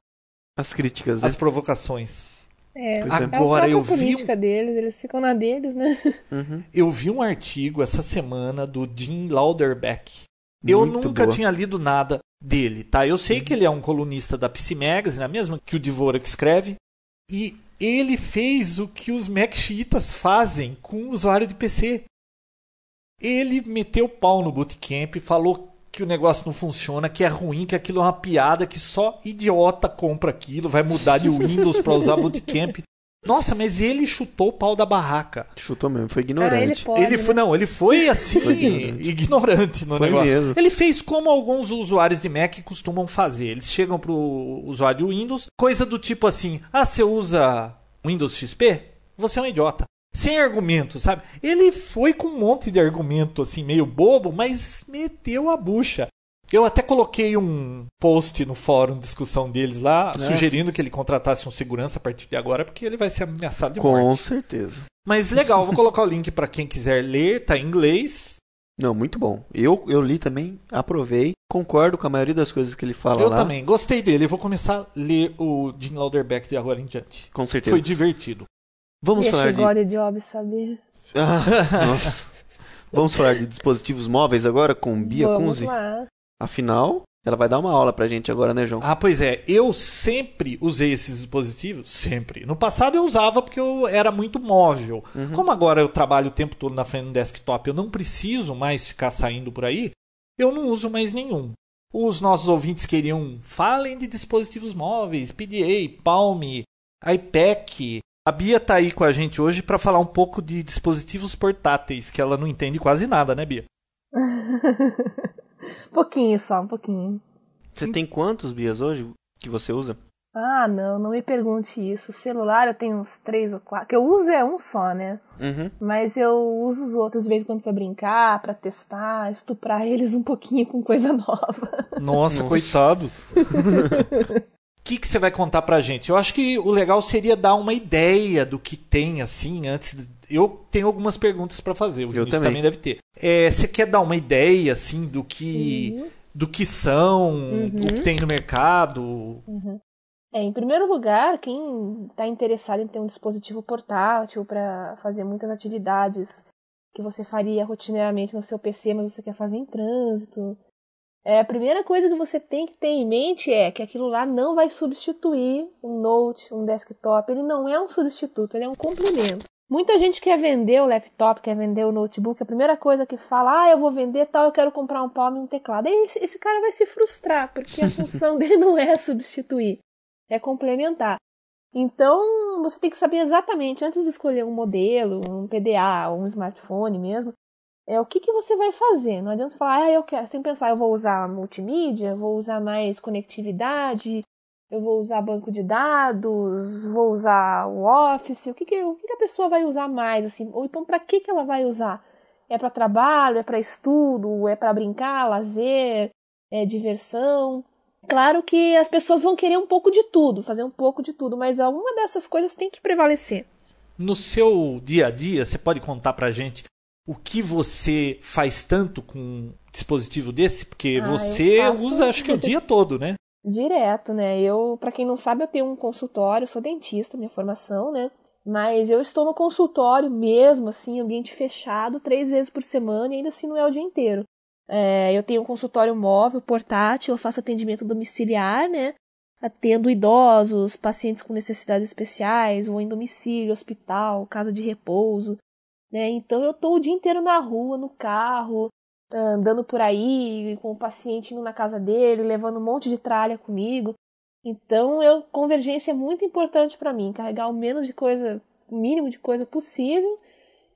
As críticas, né? às provocações. É, Pois é. é a Agora própria eu vi um- política deles, eles ficam na deles, né? Uhum. Eu vi um artigo essa semana do Jim Lauderbeck. Eu Muito nunca boa. Tinha lido nada dele, tá? Eu sei que ele é um colunista da PC Magazine, a mesma que o Dvorak escreve, e ele fez o que os Mac chiitas fazem com o usuário de PC. Ele meteu o pau no bootcamp e falou que o negócio não funciona, que é ruim, que aquilo é uma piada, que só idiota compra aquilo, vai mudar de Windows para usar bootcamp. Nossa, mas ele chutou o pau da barraca. Chutou mesmo, foi Ah, ele ignorante. pode. Ele foi, né? não, ele foi assim, Foi ignorante. ignorante no Foi negócio. mesmo. Ele fez como alguns usuários de Mac costumam fazer. Eles chegam pro usuário de Windows, coisa do tipo assim: "Ah, você usa Windows XP? Você é um idiota". Sem argumento, sabe? Ele foi com um monte de argumento assim meio bobo, mas meteu a bucha. Eu até coloquei um post no fórum de discussão deles lá, É. sugerindo que ele contratasse um segurança a partir de agora, porque ele vai ser ameaçado de Com morte. certeza. Mas legal, vou colocar o link para quem quiser ler, tá em inglês. Não, muito bom. Eu, eu li também, aprovei, concordo com a maioria das coisas que ele fala Eu lá. também, gostei dele. Eu vou começar a ler o Jim Lauderbeck de agora em diante. Com certeza. Foi divertido. Vamos Deixa falar de. God Job saber. Ah, nossa. Vamos falar de dispositivos móveis agora com Bia Vamos Kunze? lá. Afinal, ela vai dar uma aula pra gente agora, né, João? Ah, pois é, eu sempre usei esses dispositivos, sempre. No passado eu usava porque eu era muito móvel. Uhum. Como agora eu trabalho o tempo todo na frente do desktop, eu não preciso mais ficar saindo por aí, eu não uso mais nenhum. Os nossos ouvintes queriam, falem de dispositivos móveis, PDA, Palm, iPad. A Bia tá aí com a gente hoje para falar um pouco de dispositivos portáteis, que ela não entende quase nada, né, Bia? pouquinho só, um pouquinho. Você tem quantos Bias hoje que você usa? Ah, não, não me pergunte isso. Celular eu tenho uns três ou quatro. que eu uso é um só, né? Uhum. Mas eu uso os outros de vez em quando pra brincar, pra testar, estuprar eles um pouquinho com coisa nova. Nossa, Nossa. coitado. O que, que você vai contar pra gente? Eu acho que o legal seria dar uma ideia do que tem, assim, antes. Eu tenho algumas perguntas pra fazer, o Vinícius também. também. deve ter. É, você quer dar uma ideia, assim, do que, Uhum. do que são, Uhum. do que tem no mercado? É, em primeiro lugar, quem está interessado em ter um dispositivo portátil para fazer muitas atividades que você faria rotineiramente no seu PC, mas você quer fazer em trânsito, é, a primeira coisa que você tem que ter em mente é que aquilo lá não vai substituir um note, um desktop. Ele não é um substituto, ele é um complemento. Muita gente quer vender o laptop, quer vender o notebook. A primeira coisa que fala, ah, eu vou vender tal, eu quero comprar um palm e um teclado. Aí esse, esse cara vai se frustrar, porque a função dele não é substituir é complementar. Então, você tem que saber exatamente, antes de escolher um modelo, um PDA um smartphone mesmo, é o que, que você vai fazer. Não adianta falar, ah, eu quero. Você tem que pensar, eu vou usar multimídia, vou usar mais conectividade, eu vou usar banco de dados, vou usar o Office, o que, que, o que, que a pessoa vai usar mais, assim, ou então para que, que ela vai usar? É para trabalho, é para estudo, é para brincar, lazer, é diversão. Claro que as pessoas vão querer um pouco de tudo, fazer um pouco de tudo, mas alguma dessas coisas tem que prevalecer. No seu dia a dia, você pode contar pra gente o que você faz tanto com um dispositivo desse? Porque Ah, você faço- usa, acho que o dia todo, né? Direto, né? Eu, para quem não sabe, eu tenho um consultório, sou dentista, minha formação, né? Mas eu estou no consultório mesmo, assim, ambiente fechado, três vezes por semana e ainda assim não é o dia inteiro. É, eu tenho um consultório móvel, portátil, eu faço atendimento domiciliar, né? Atendo idosos, pacientes com necessidades especiais, ou em domicílio, hospital, casa de repouso, né? Então eu tô o dia inteiro na rua, no carro, andando por aí, com o paciente indo na casa dele, levando um monte de tralha comigo. Então, eu, convergência é muito importante para mim, carregar o menos de coisa o mínimo de coisa possível.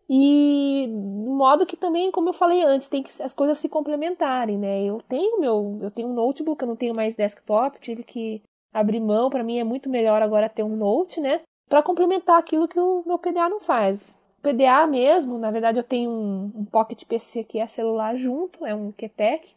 E modo que também, como eu falei antes, tem que as coisas se complementarem, né? Eu tenho meu, eu tenho um notebook, eu não tenho mais desktop, tive que abrir mão, para mim é muito melhor agora ter um note, né? Para complementar aquilo que o meu PDA não faz. PDA mesmo, na verdade eu tenho um, um Pocket PC que é celular junto, é um QTEC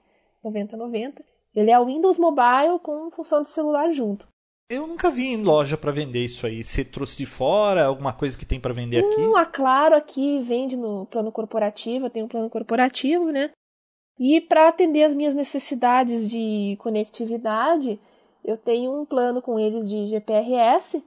9090. Ele é o Windows Mobile com função de celular junto. Eu nunca vi em loja para vender isso aí. Você trouxe de fora alguma coisa que tem para vender aqui? A Claro aqui vende no plano corporativo, eu tenho um plano corporativo, né? E para atender as minhas necessidades de conectividade, eu tenho um plano com eles de GPRS,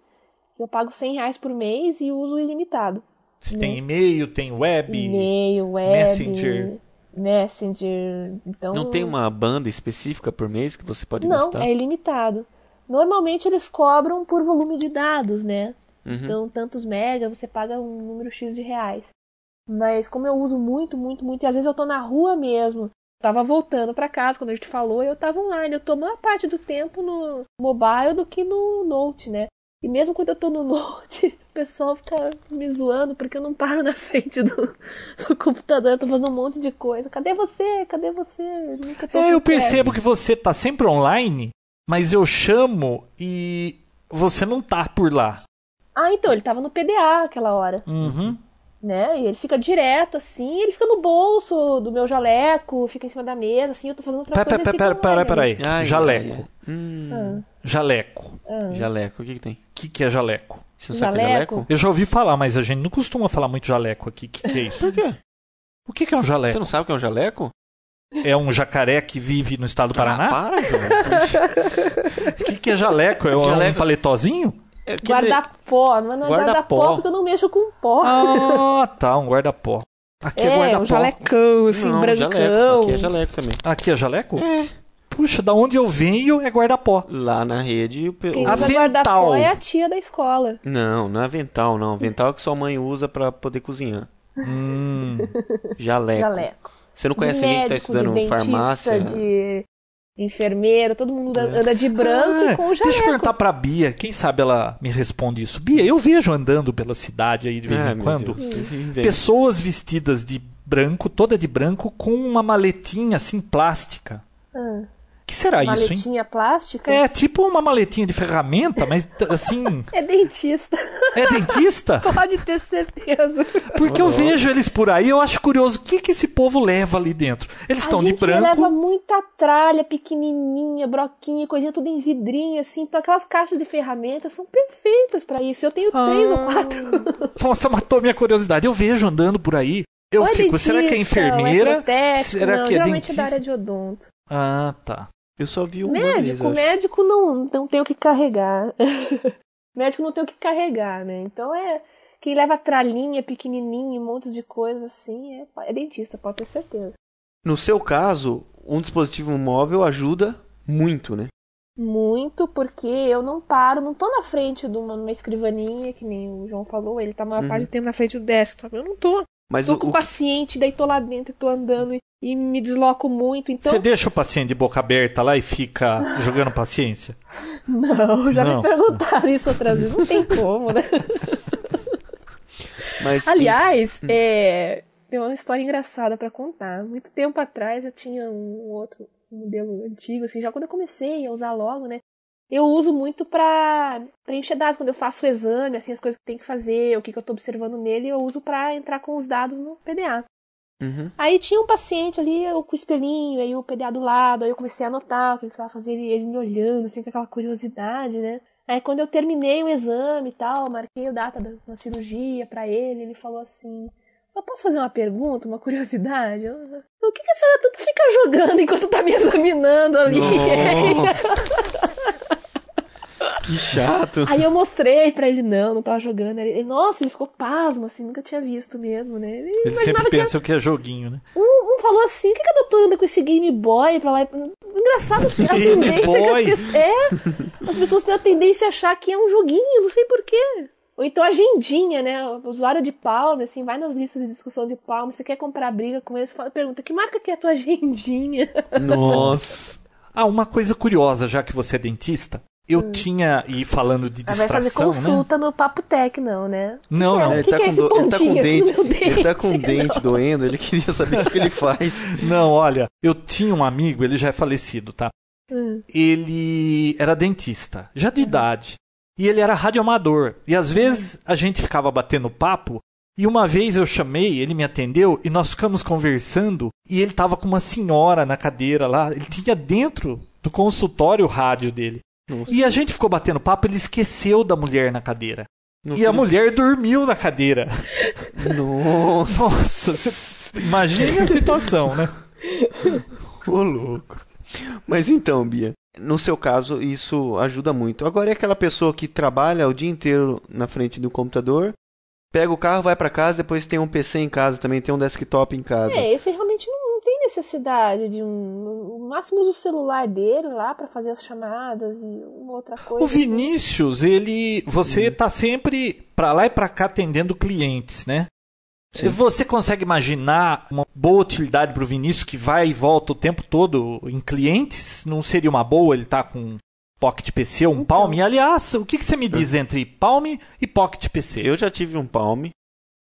eu pago 100 reais por mês e uso ilimitado. Você né? tem e-mail, tem web, e-mail, web, Messenger. Messenger. Então... Não tem uma banda específica por mês que você pode Não, gastar? é ilimitado. Normalmente eles cobram por volume de dados, né? Uhum. Então, tantos mega, você paga um número X de reais. Mas como eu uso muito, muito, muito, e às vezes eu tô na rua mesmo, tava voltando para casa quando a gente falou, e eu tava online. Eu tô maior parte do tempo no mobile do que no Note, né? E mesmo quando eu tô no Note, o pessoal fica me zoando porque eu não paro na frente do, do computador, eu tô fazendo um monte de coisa. Cadê você? Cadê você? Tô É, eu percebo que você tá sempre online, mas eu chamo e você não tá por lá. Ah, então, ele tava no PDA aquela hora, Uhum. Né? E ele fica direto, assim, ele fica no bolso do meu jaleco, fica em cima da mesa, assim, eu tô fazendo outra Pera, coisa. pera, ele fica pera, pera, online. pera aí. Ai, Jaleco. ai, ai. Hum, Ah, Jaleco. ah. Jaleco, o que, que tem? O que, que é jaleco? Você não sabe o que é Jaleco? jaleco? Eu já ouvi falar, mas a gente não costuma falar muito jaleco aqui. O que, que é isso? Por quê? O que, que é um Você jaleco? não sabe o que é um jaleco? É um jacaré que vive no estado do Ah, Paraná? para, João. O que, que é jaleco? É um Jaleco- paletozinho? É Guarda-pó, mas não é Guarda-pó. guarda-pó porque eu não mexo com pó. Ah, tá, um guarda-pó. Aqui é, é, guarda-pó. um jalecão, assim, Não, brancão. jaleco. Aqui é jaleco também. Aqui é jaleco? Puxa, da onde eu venho é guarda-pó. Lá na rede... O... Quem Avental. guarda-pó é a tia da escola. Não, não é avental, não. Avental é que sua mãe usa pra poder cozinhar. Hum. Jaleco. Jaleco. Você não conhece de ninguém que tá estudando de dentista, farmácia? de enfermeiro, todo mundo anda de branco Ah, e com jaleco. Deixa eu perguntar pra Bia, quem sabe ela me responde isso. Bia, eu vejo andando pela cidade aí de vez Ah, em quando pessoas vestidas de branco, toda de branco, com uma maletinha assim plástica. Ah, que será isso, hein? maletinha plástica? É tipo uma maletinha de ferramenta, mas assim, É dentista, é dentista? pode ter certeza. Porque eu vejo eles por aí, eu acho curioso o que, que esse povo leva ali dentro. Eles estão a de gente branco. leva muita tralha pequenininha, broquinha, coisinha tudo em vidrinho, assim. Então aquelas caixas de ferramentas são perfeitas pra isso. Eu tenho três ou Ah. quatro. Nossa, matou minha curiosidade. Eu vejo andando por aí. Eu Ou é fico, será que é dentista, enfermeira? protético. será não, que é geralmente é da dentista? área de odonto. Ah, tá. Eu só vi uma vez, Médico, acho. médico não, não tem o que carregar. médico não tem o que carregar, né? Então é. Quem leva tralhinha pequenininha, um monte de coisa assim, é, é dentista, pode ter certeza. No seu caso, um dispositivo móvel ajuda muito, né? Muito, porque eu não paro, não tô na frente de uma, numa escrivaninha, que nem o João falou, ele tá a maior Uhum. parte do tempo na frente do desktop. Eu não tô. Mas Tô o, com o paciente, daí tô lá dentro e tô andando e, e me desloco muito, então. Você deixa o paciente de boca aberta lá e fica jogando paciência? Não, já Não. me perguntaram isso outras vezes. Não tem como, né? mas Aliás, é, tem uma história engraçada pra contar. Muito tempo atrás eu tinha um outro modelo antigo, assim, já quando eu comecei a usar logo, né? Eu uso muito pra preencher dados. Quando eu faço o exame, assim, as coisas que tem que fazer, o que, que eu tô observando nele, eu uso pra entrar com os dados no PDA. Uhum. Aí tinha um paciente ali, eu com o espelhinho, aí o PDA do lado, aí eu comecei a anotar o que ele estava fazendo, ele, me olhando, assim, com aquela curiosidade, né? Aí quando eu terminei o exame e tal, marquei a data da, da cirurgia pra ele, ele falou assim, só posso fazer uma pergunta, uma curiosidade? Eu, o que, que a senhora tanto fica jogando enquanto tá me examinando ali? Que chato. Aí eu mostrei pra ele, não, não tava jogando. Ele, nossa, ele ficou pasmo, assim, nunca tinha visto mesmo, né? Ele, Ele sempre que pensa que é joguinho, né? Um, um falou assim, o que, que a doutora anda com esse Game Boy pra lá? Engraçado, a tendência Boy? que as pessoas... É, as pessoas têm a tendência a achar que é um joguinho, não sei porquê. Ou então agendinha, né? O usuário de Palm, assim, vai nas listas de discussão de Palm, você quer comprar briga com eles, fala- pergunta, que marca que é a tua agendinha? Nossa. Ah, uma coisa curiosa, já que você é dentista. Eu tinha, e falando de Ela vai fazer distração, né? consulta no Papo Tech, não, né? Não, Que não. O Ele que tá, que é do- ele tá com dente, meu ele tá com dente? dente doendo, ele queria saber o que ele faz. Não, olha, eu tinha um amigo, ele já é falecido, tá? Hum. Ele era dentista, já de idade. E ele era radioamador. E às vezes a gente ficava batendo papo. E uma vez eu chamei, ele me atendeu e nós ficamos conversando. E ele tava com uma senhora na cadeira lá. Ele tinha dentro do consultório o rádio dele. Nossa. E a gente ficou batendo papo, ele esqueceu da mulher na cadeira. Não E a acredito. mulher dormiu na cadeira. Nossa, Nossa, você... imagine a situação, né? ô louco. Mas então, Bia, no seu caso, isso ajuda muito. Agora é aquela pessoa que trabalha o dia inteiro na frente do computador, pega o carro, vai pra casa, depois tem um PC em casa, também tem um desktop em casa. É, esse realmente não, necessidade de um. No máximo usa o celular dele lá pra fazer as chamadas e uma outra coisa. O Vinícius, ele. Você tá sempre pra lá e pra cá atendendo clientes, né? Sim. Você consegue imaginar uma boa utilidade pro Vinícius que vai e volta o tempo todo em clientes? Não seria uma boa ele tá com Pocket PC ou um Então. Palm? Aliás, o que, que você me diz entre Palm e Pocket PC? Eu já tive um Palm,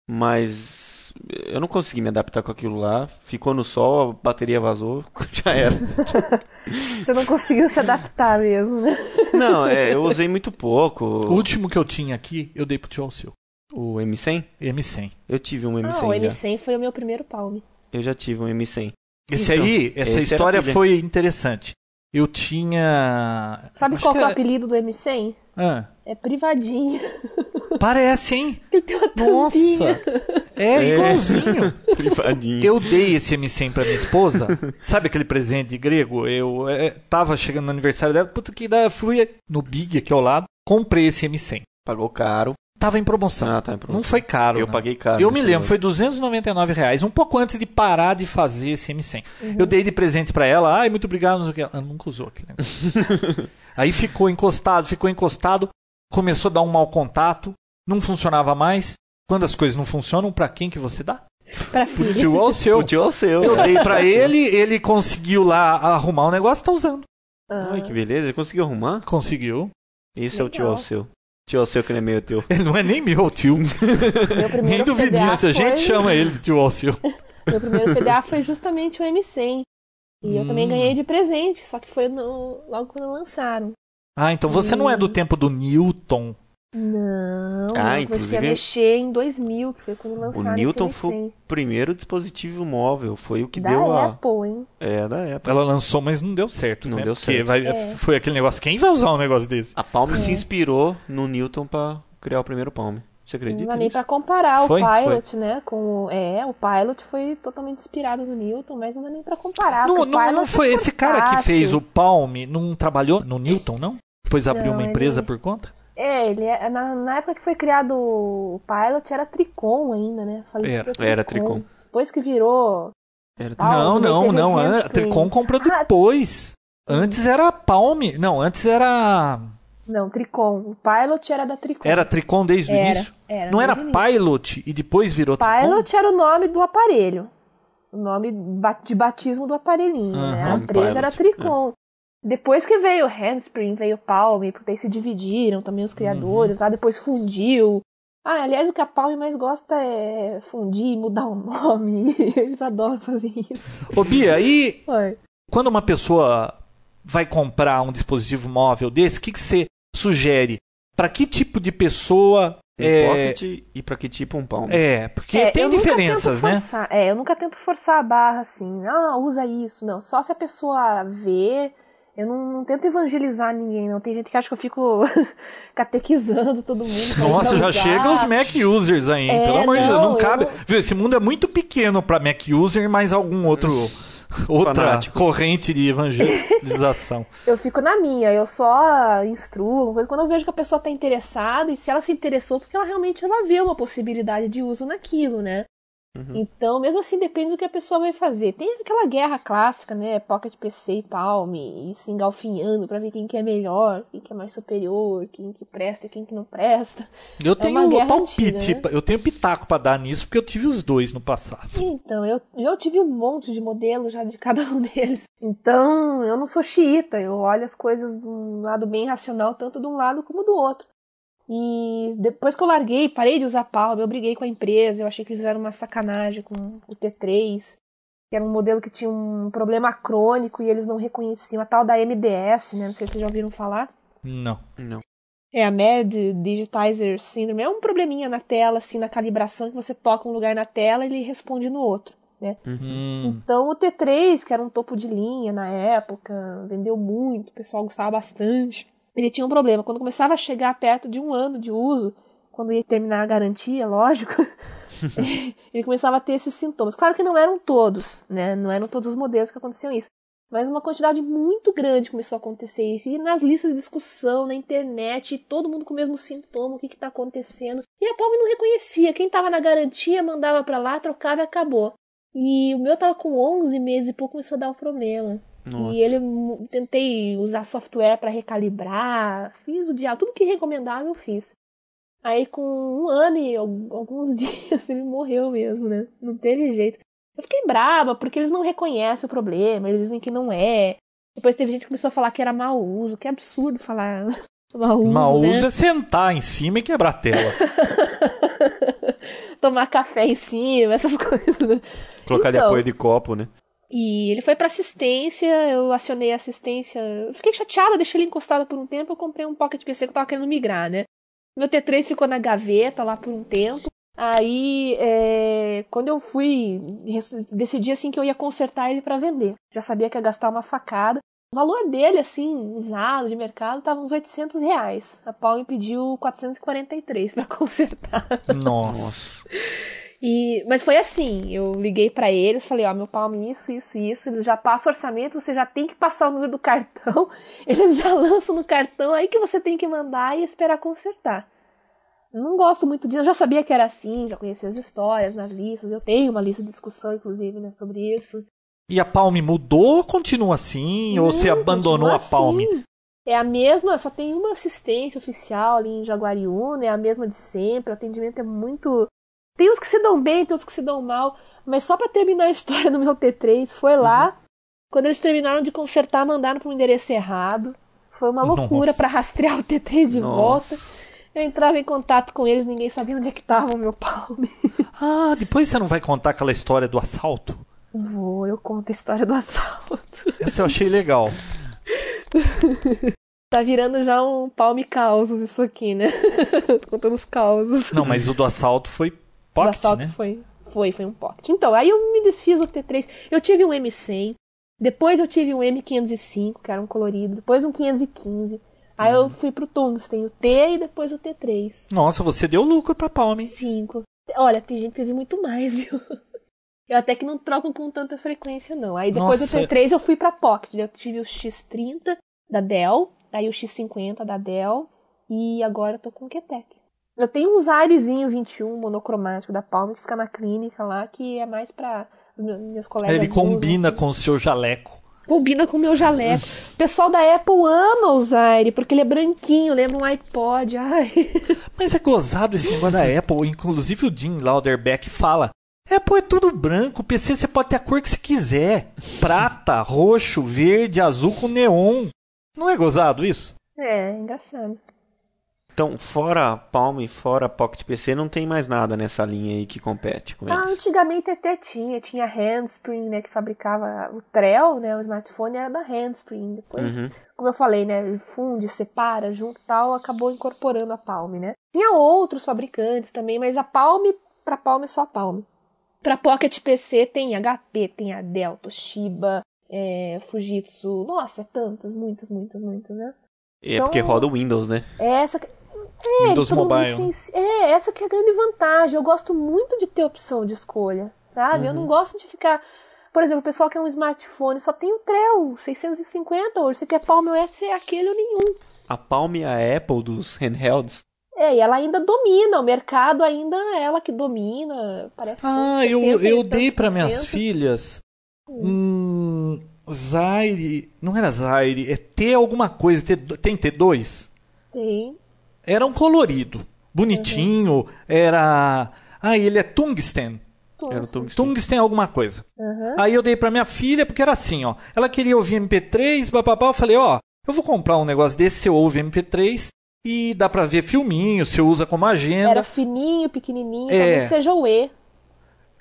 mas eu não consegui me adaptar com aquilo lá. Ficou no sol, a bateria vazou, já era. Você não conseguiu se adaptar mesmo, né? Não, é, eu usei muito pouco. O último que eu tinha aqui, eu dei pro tio Alceu. O M100? M100. Eu tive um M100 Ah, o já. M100 foi o meu primeiro palme. Eu já tive um M100. Esse Então, aí, essa esse história foi interessante. Eu tinha. Sabe acho qual que que é o apelido do M100? Ah, É privadinho. parece, hein? Ele tem uma Nossa! tampinha. É, É. igualzinho. Privadinho. Eu dei esse M100 pra minha esposa. Sabe aquele presente de grego? Eu é, tava chegando no aniversário dela, puta que da fui no Big aqui ao lado, comprei esse M100. Pagou caro. Tava em promoção. Ah, tá em promoção. Não foi caro. Eu não. paguei caro. Eu me lembro, foi 299 reais, um pouco antes de parar de fazer esse M100. Uhum. Eu dei de presente pra ela, ai, muito obrigado, não sei o que. Ela nunca usou aquele negócio. Aí ficou encostado, ficou encostado, começou a dar um mau contato, não funcionava mais. Quando as coisas não funcionam, pra quem que você dá? Pra Pro filho. tio ao seu. O tio é o seu. Eu dei pra ele, ele conseguiu lá arrumar o negócio, tá usando. Ah, Ai, que beleza. Ele conseguiu arrumar? Conseguiu. Esse é o tio Legal. ao seu. Tio ao seu que não é meio teu. Ele não é nem meu tio, meu nem do Vinícius. A gente foi- chama ele de tio ao seu. Meu primeiro PDA foi justamente o M100. E eu também Hum. ganhei de presente, só que foi no- logo quando lançaram. Ah, então você não é do Hum. tempo do Newton. Não, Ah, eu comecei inclusive- a mexer em 2000, que foi quando O lançaram Newton esse foi M100. o primeiro dispositivo móvel. Foi o que da deu a. Apple, hein? É, da Apple. Ela lançou, mas não deu certo, Não né? deu Porque certo. vai- É. foi aquele negócio. Quem vai usar um negócio desse? A Palm se É. inspirou no Newton pra criar o primeiro Palm. Você Não acredita dá nem pra comparar Foi? o Pilot, né? Com o... É, o Pilot foi totalmente inspirado no Newton, mas não dá nem pra comparar. não, o não, não Pilot foi é esse cara que fez o Palm, não trabalhou no Newton, não? Depois abriu uma empresa ele- por conta? É, ele é, na, na época que foi criado o Pilot era Tricom ainda, né? Falecido Era, era Tricom. Depois que virou. Era não, o não, não. o A. Tricom comprou Ah. depois. Antes era Palm. Não, antes era. Não, Tricom. O Pilot era da Tricom. Era Tricom desde o Era, início? era, não era o. Pilot e depois virou Tricom? Pilot era o nome do aparelho. O nome de batismo do aparelhinho, né? A empresa Pilot, era Tricom. Depois que veio o Handspring, veio o Palm, porque aí se dividiram também os criadores, lá depois fundiu. Ah, aliás, o que a Palm mais gosta é fundir, mudar o nome. Eles adoram fazer isso. Ô, Bia, e Oi. quando uma pessoa vai comprar um dispositivo móvel desse, o que, que você sugere? Para que tipo de pessoa. Um É, Pocket e pra que tipo um Palm? é porque É, tem eu nunca diferenças, tento né? forçar- É, eu nunca tento forçar a barra assim, ah, usa isso. Não, só se a pessoa vê. Eu não, não tento evangelizar ninguém, não. Tem gente que acha que eu fico catequizando todo mundo. Nossa, já chega os Mac users aí? É, Pelo amor de Deus, não, cabe. não- Viu, esse mundo é muito pequeno para Mac user e mais algum outro outra Fanático. corrente de evangelização. Eu fico na minha, eu só instruo, coisa, quando eu vejo que a pessoa tá interessada, e se ela se interessou, porque ela realmente ela vê uma possibilidade de uso naquilo, né? Uhum. Então, mesmo assim, depende do que a pessoa vai fazer. Tem aquela guerra clássica, né? Pocket PC e Palm, e se engalfinhando pra ver quem que é melhor, quem que é mais superior, quem que presta e quem que não presta. Eu É tenho um palpite, antiga, eu tenho pitaco pra dar nisso porque eu tive os dois no passado. Então, eu, eu tive um monte de modelos já de cada um deles. Então, eu não sou xiita, eu olho as coisas de um lado bem racional, tanto de um lado como do outro. E depois que eu larguei, parei de usar Palm, eu briguei com a empresa, eu achei que eles fizeram uma sacanagem com o T3, que era um modelo que tinha um problema crônico e eles não reconheciam, a tal da MDS, né? Não sei se vocês já ouviram falar. Não. Não. É a Mad Digitizer Syndrome. É um probleminha na tela, assim, na calibração, que você toca um lugar na tela e ele responde no outro, né? Hum. Então o T3, que era um topo de linha na época, vendeu muito, o pessoal gostava bastante. Ele tinha um problema. Quando começava a chegar perto de um ano de uso, quando ia terminar a garantia, lógico, ele começava a ter esses sintomas. Claro que não eram todos, né? Não eram todos os modelos que aconteciam isso. Mas uma quantidade muito grande começou a acontecer isso. E nas listas de discussão, na internet, todo mundo com o mesmo sintoma, o que está acontecendo. E a Palme não reconhecia. Quem estava na garantia mandava para lá, trocava e acabou. E o meu tava com 11 meses e pouco começou a dar o problema. Nossa. E ele tentei usar software para recalibrar, fiz o diabo, tudo que recomendava eu fiz. Aí com um ano e alguns dias ele morreu mesmo, né? Não teve jeito. Eu fiquei brava porque eles não reconhecem o problema, eles dizem que não é. Depois teve gente que começou a falar que era mau uso, que é absurdo falar mau uso. Mau né? uso é sentar em cima e quebrar a tela. Tomar café em cima, essas coisas. Né? Colocar de Então. apoio de copo, né? E ele foi pra assistência, eu acionei a assistência. Eu fiquei chateada, deixei ele encostado por um tempo. Eu comprei um Pocket PC que eu tava querendo migrar, né? Meu T3 ficou na gaveta lá por um tempo. Aí, é, quando eu fui, decidi assim que eu ia consertar ele pra vender. Já sabia que ia gastar uma facada. O valor dele, assim, usado de mercado, tava uns 800 reais. A Palm pediu 443 pra consertar. Nossa. E, mas foi assim, eu liguei pra eles, falei, ó, meu palmo isso, isso, isso, eles já passam orçamento, você já tem que passar o número do cartão, eles já lançam no cartão, aí que você tem que mandar e esperar consertar. Não gosto muito disso, eu já sabia que era assim, já conhecia as histórias nas listas, eu tenho uma lista de discussão, inclusive, né, sobre isso. E a Palme mudou ou continua assim? ou você abandonou a Palme? assim. É a mesma, só tem uma assistência oficial ali em Jaguariúna, é a mesma de sempre, o atendimento é muito. Tem uns que se dão bem, tem uns que se dão mal, mas só pra terminar a história do meu T3, foi lá, quando eles terminaram de consertar, mandaram para um endereço errado. Foi uma loucura pra rastrear o T3 de Nossa. volta. Eu entrava em contato com eles, ninguém sabia onde é que tava o meu palme. Ah, depois você não vai contar aquela história do assalto? Vou, eu conto a história do assalto. Essa eu achei legal. Tá virando já um palme causos isso aqui, né? Tô contando os causos. Não, mas o do assalto foi o pocket, assalto né? foi, foi, foi um pocket. Então, aí eu me desfiz do T3. Eu tive um M100, depois eu tive um M505, que era um colorido, depois um 515. Aí Uhum. eu fui pro tungsten, o T e depois o T3. Nossa, você deu lucro pra Palme. 5. Olha, tem gente que teve muito mais, viu? Eu até que não troco com tanta frequência, não. Aí depois Nossa. do T3 eu fui pra Pocket. Eu tive o X30 da Dell, aí o X50 da Dell, e agora eu tô com o Qtec. Eu tenho um Zarezinho 21 monocromático da Palm que fica na clínica lá, que é mais pra minhas colegas. Ele combina usam, com o seu jaleco. assim. Combina com o meu jaleco. O pessoal da Apple ama o Zaire, porque ele é branquinho, lembra um iPod. Ai. Mas é gozado esse negócio da Apple. Inclusive o Jim Lauderbeck fala. Apple é tudo branco. PC você pode ter a cor que você quiser. Prata, roxo, verde, azul com neon. Não é gozado isso? É, engraçado. Então, fora a Palm e fora a Pocket PC, não tem mais nada nessa linha aí que compete com Ah, eles. antigamente até tinha, tinha Handspring, né, que fabricava o Trell, né, o smartphone era da Handspring. Depois, Uhum. como eu falei, né, funde, separa, junto e tal, acabou incorporando a Palm, né. Tinha outros fabricantes também, mas a Palm, pra Palm é só a Palm. Pra Pocket PC tem HP, tem a Dell, Toshiba, é, Fujitsu, nossa, tantas, muitas, muitas, muitas, né. É porque Então- roda o Windows, né? Essa que- é, Windows Mobile. licenci- É, essa que é a grande vantagem. Eu gosto muito de ter opção de escolha, sabe? Eu não gosto de ficar. Por exemplo, o pessoal quer um smartphone, só tem o Trell 650 hoje. Você quer Palm OS, é aquele ou nenhum. A Palm e a Apple dos handhelds. É, e ela ainda domina, o mercado ainda é ela que domina. Parece que Ah, são eu, 70 e eu tantos dei para minhas filhas um Zaire. Não era Zaire, é T alguma coisa. T, tem T2? Tem. Era um colorido. Bonitinho. Era. Ah, ele é tungsten. Era o tungstênio. Tungsten alguma coisa. Aham. Aí eu dei pra minha filha, porque era assim, ó. Ela queria ouvir MP3, bababá. Eu falei, ó, eu vou comprar um negócio desse, você ouve MP3 e dá pra ver filminho, você usa como agenda. Era fininho, pequenininho, É. talvez seja o E.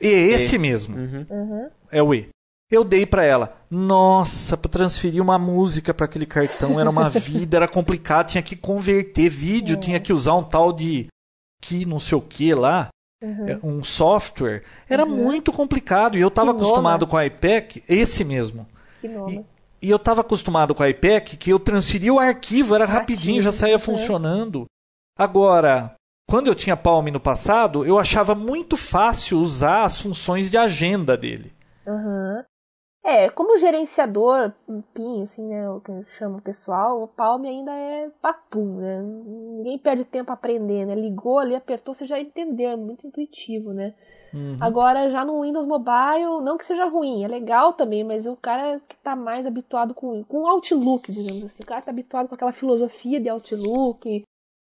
E esse mesmo. Uhum. Uhum. É o E. Eu dei pra ela. Nossa, pra transferir uma música pra aquele cartão era uma vida, era complicado, tinha que converter vídeo, tinha que usar um tal de que não sei o que lá, Uhum. é, um software. Era muito complicado e eu tava Que acostumado com o iPad, esse mesmo. Que nome. E eu tava acostumado com o iPad que eu transferia o arquivo, era rapidinho, já saía uhum. funcionando. Agora, quando eu tinha Palm no passado, eu achava muito fácil usar as funções de agenda dele. Aham. É, como gerenciador, PIN, assim, né, o que chama o pessoal, o Palm ainda é papum, né? Ninguém perde tempo aprendendo, né? Ligou ali, apertou, você já entendeu, é muito intuitivo, né? Uhum. Agora, já no Windows Mobile, não que seja ruim, é legal também, mas o cara que tá mais habituado com, com o Outlook, digamos assim, o cara tá habituado com aquela filosofia de Outlook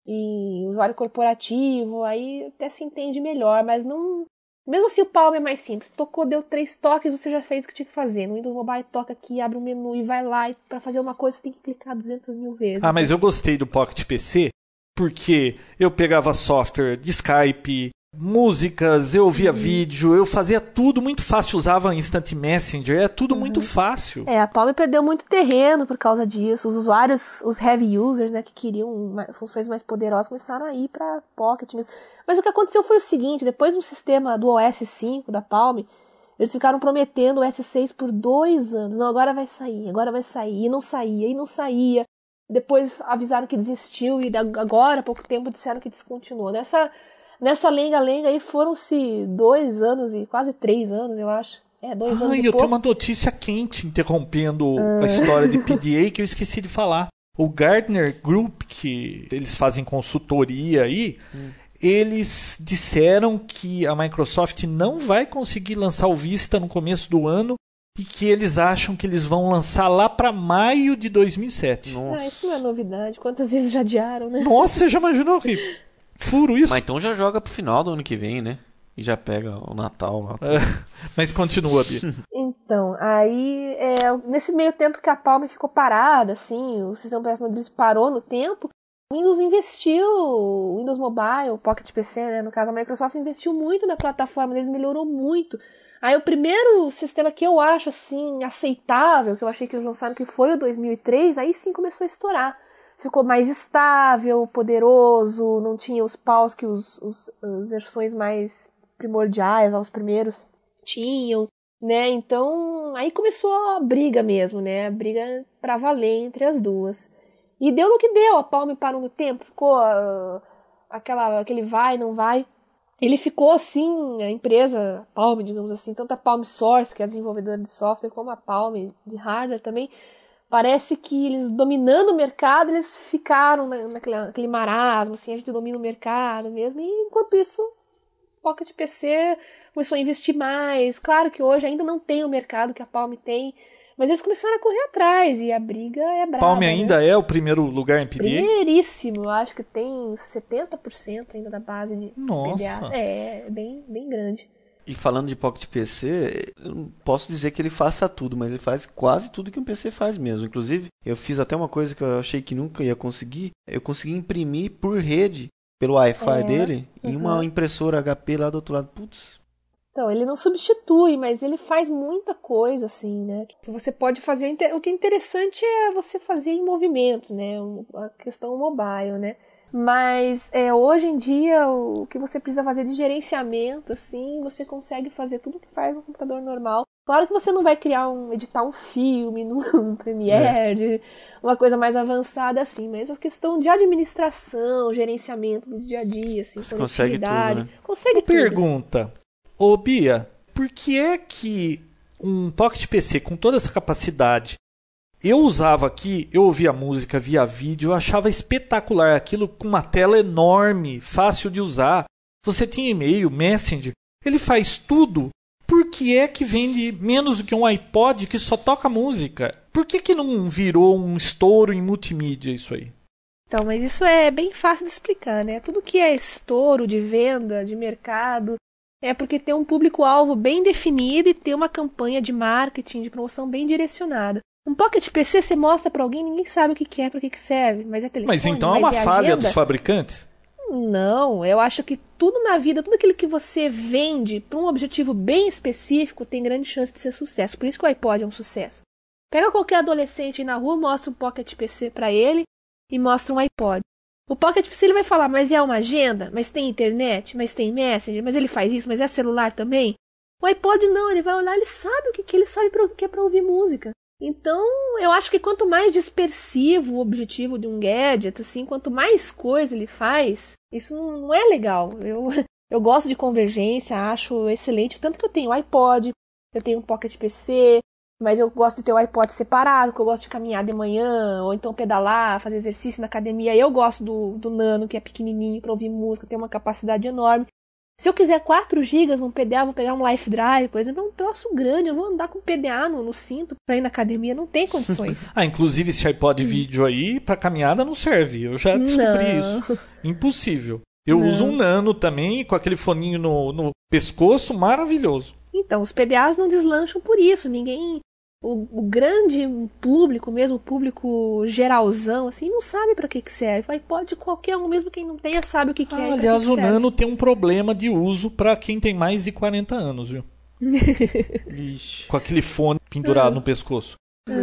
e usuário corporativo, aí até se entende melhor, mas não. Mesmo assim, o Palm é mais simples. Tocou, deu três toques, você já fez o que tinha que fazer. No Windows Mobile, toca aqui, abre um menu e vai lá. E pra fazer uma coisa, você tem que clicar 200 mil vezes. Ah, mas eu gostei do Pocket PC porque eu pegava software de Skype, músicas, eu Uhum. via vídeo, eu fazia tudo muito fácil, usava Instant Messenger, é tudo muito fácil. É, a Palm perdeu muito terreno por causa disso. Os usuários, os heavy users, né, que queriam funções mais poderosas, começaram a ir para Pocket mesmo. Mas o que aconteceu foi o seguinte: depois do sistema do OS 5 da Palm, eles ficaram prometendo o S6 por dois anos. Não, agora vai sair, agora vai sair. E não saía, e não saía. Depois avisaram que desistiu e agora, há pouco tempo, disseram que descontinuou. Nessa, nessa lenga-lenga aí foram-se dois anos e quase três anos, eu acho. É, dois anos Ai, eu pouco. tenho uma notícia quente interrompendo Ah. a história de PDA que eu esqueci de falar. O Gardner Group, que eles fazem consultoria aí, eles disseram que a Microsoft não vai conseguir lançar o Vista no começo do ano e que eles acham que eles vão lançar lá para maio de 2007. Ah, isso não é novidade. Quantas vezes já adiaram, né? Nossa, você já imaginou que furo isso? Mas então já joga pro final do ano que vem, né? E já pega o Natal lá. É, mas continua, Bia. Então, aí, é, nesse meio tempo que a Palm ficou parada, assim, o sistema operacional deles parou no tempo, o Windows investiu, o Windows Mobile, o Pocket PC, né, no caso a Microsoft investiu muito na plataforma deles, melhorou muito. Aí o primeiro sistema que eu acho, assim, aceitável, que eu achei que eles lançaram, que foi o 2003, aí sim começou a estourar. Ficou mais estável, poderoso, não tinha os paus que os, os, as versões mais primordiais, os primeiros, tinham né? Então, aí começou a briga mesmo, né? A briga pra valer entre as duas. E deu no que deu, a Palme parou no tempo, ficou ah, aquela, aquele vai, não vai. Ele ficou assim, a empresa Palm, digamos assim, tanto a Palm Source, que é a desenvolvedora de software, como a Palm de hardware também, parece que eles dominando o mercado, eles ficaram na, naquele, naquele marasmo, assim, a gente domina o mercado mesmo, e enquanto isso, o Pocket PC começou a investir mais. Claro que hoje ainda não tem o mercado que a Palm tem, mas eles começaram a correr atrás e a briga é brava. Palm né? ainda é o primeiro lugar em PDA? Primeiríssimo, eu acho que tem 70% ainda da base de Nossa. PDA. É, é bem, bem grande. E falando de Pocket PC, eu não posso dizer que ele faça tudo, mas ele faz quase tudo que um PC faz mesmo. Inclusive, eu fiz até uma coisa que eu achei que nunca ia conseguir. Eu consegui imprimir por rede, pelo Wi-Fi É, dele, em uma uhum. impressora HP lá do outro lado. Putz, Então, ele não substitui, mas ele faz muita coisa, assim, né? Que você pode fazer. O que é interessante é você fazer em movimento, né? A questão mobile, né? Mas é, hoje em dia, o que você precisa fazer de gerenciamento, assim, você consegue fazer tudo que faz no computador normal. Claro que você não vai criar um, editar um filme no Premiere, uma coisa mais avançada assim, mas a questão de administração, gerenciamento do dia a dia, assim, Você consegue tudo, né? consegue tudo. Pergunta. Ô Bia, por que é que um Pocket PC com toda essa capacidade Eu usava aqui, eu ouvia música via vídeo, eu achava espetacular aquilo com uma tela enorme, fácil de usar. Você tinha e-mail, Messenger, ele faz tudo. Por que é que vende menos do que um iPod que só toca música? Por que, que não virou um estouro em multimídia isso aí? Então, mas isso é bem fácil de explicar, né? Tudo que é estouro de venda, de mercado, é porque tem um público-alvo bem definido e tem uma campanha de marketing, de promoção bem direcionada. Um Pocket PC você mostra para alguém, ninguém sabe o que é, para que, que serve, mas é telefone. Mas então é uma é falha agenda? dos fabricantes? Não, eu acho que tudo na vida, tudo aquilo que você vende para um objetivo bem específico tem grande chance de ser sucesso. Por isso que o iPod é um sucesso. Pega qualquer adolescente aí na rua, mostra um Pocket PC para ele e mostra um iPod. O Pocket PC ele vai falar, mas é uma agenda, mas tem internet, mas tem Messenger, mas ele faz isso, mas é celular também. O iPod não, ele vai olhar, ele sabe o que, que ele sabe pra, que é para ouvir música. Então, eu acho que quanto mais dispersivo o objetivo de um gadget, assim, quanto mais coisa ele faz, isso não é legal. Eu, eu gosto de convergência, acho excelente. Tanto que eu tenho iPod, eu tenho um Pocket PC, mas eu gosto de ter o iPod separado, porque eu gosto de caminhar de manhã, ou então pedalar, fazer exercício na academia. Eu gosto do, do Nano, que é pequenininho, para ouvir música, tem uma capacidade enorme. Se eu quiser 4 GB num PDA, vou pegar um Life Drive, por exemplo, é um troço grande. Eu vou andar com PDA no, no cinto pra ir na academia, não tem condições. ah, inclusive esse iPod vídeo aí, pra caminhada não serve. Eu já descobri Não. isso. Impossível. Eu Não. uso um nano também, com aquele foninho no, no pescoço, maravilhoso. Então, os PDAs não deslancham por isso. Ninguém. O, o grande público, mesmo o público geralzão, assim, não sabe pra que, que serve. O iPod, qualquer um, mesmo quem não tenha, sabe o que, que é. Ah, que aliás, que o serve. nano tem um problema de uso pra quem tem mais de 40 anos, viu? Ixi. Com aquele fone pendurado no pescoço.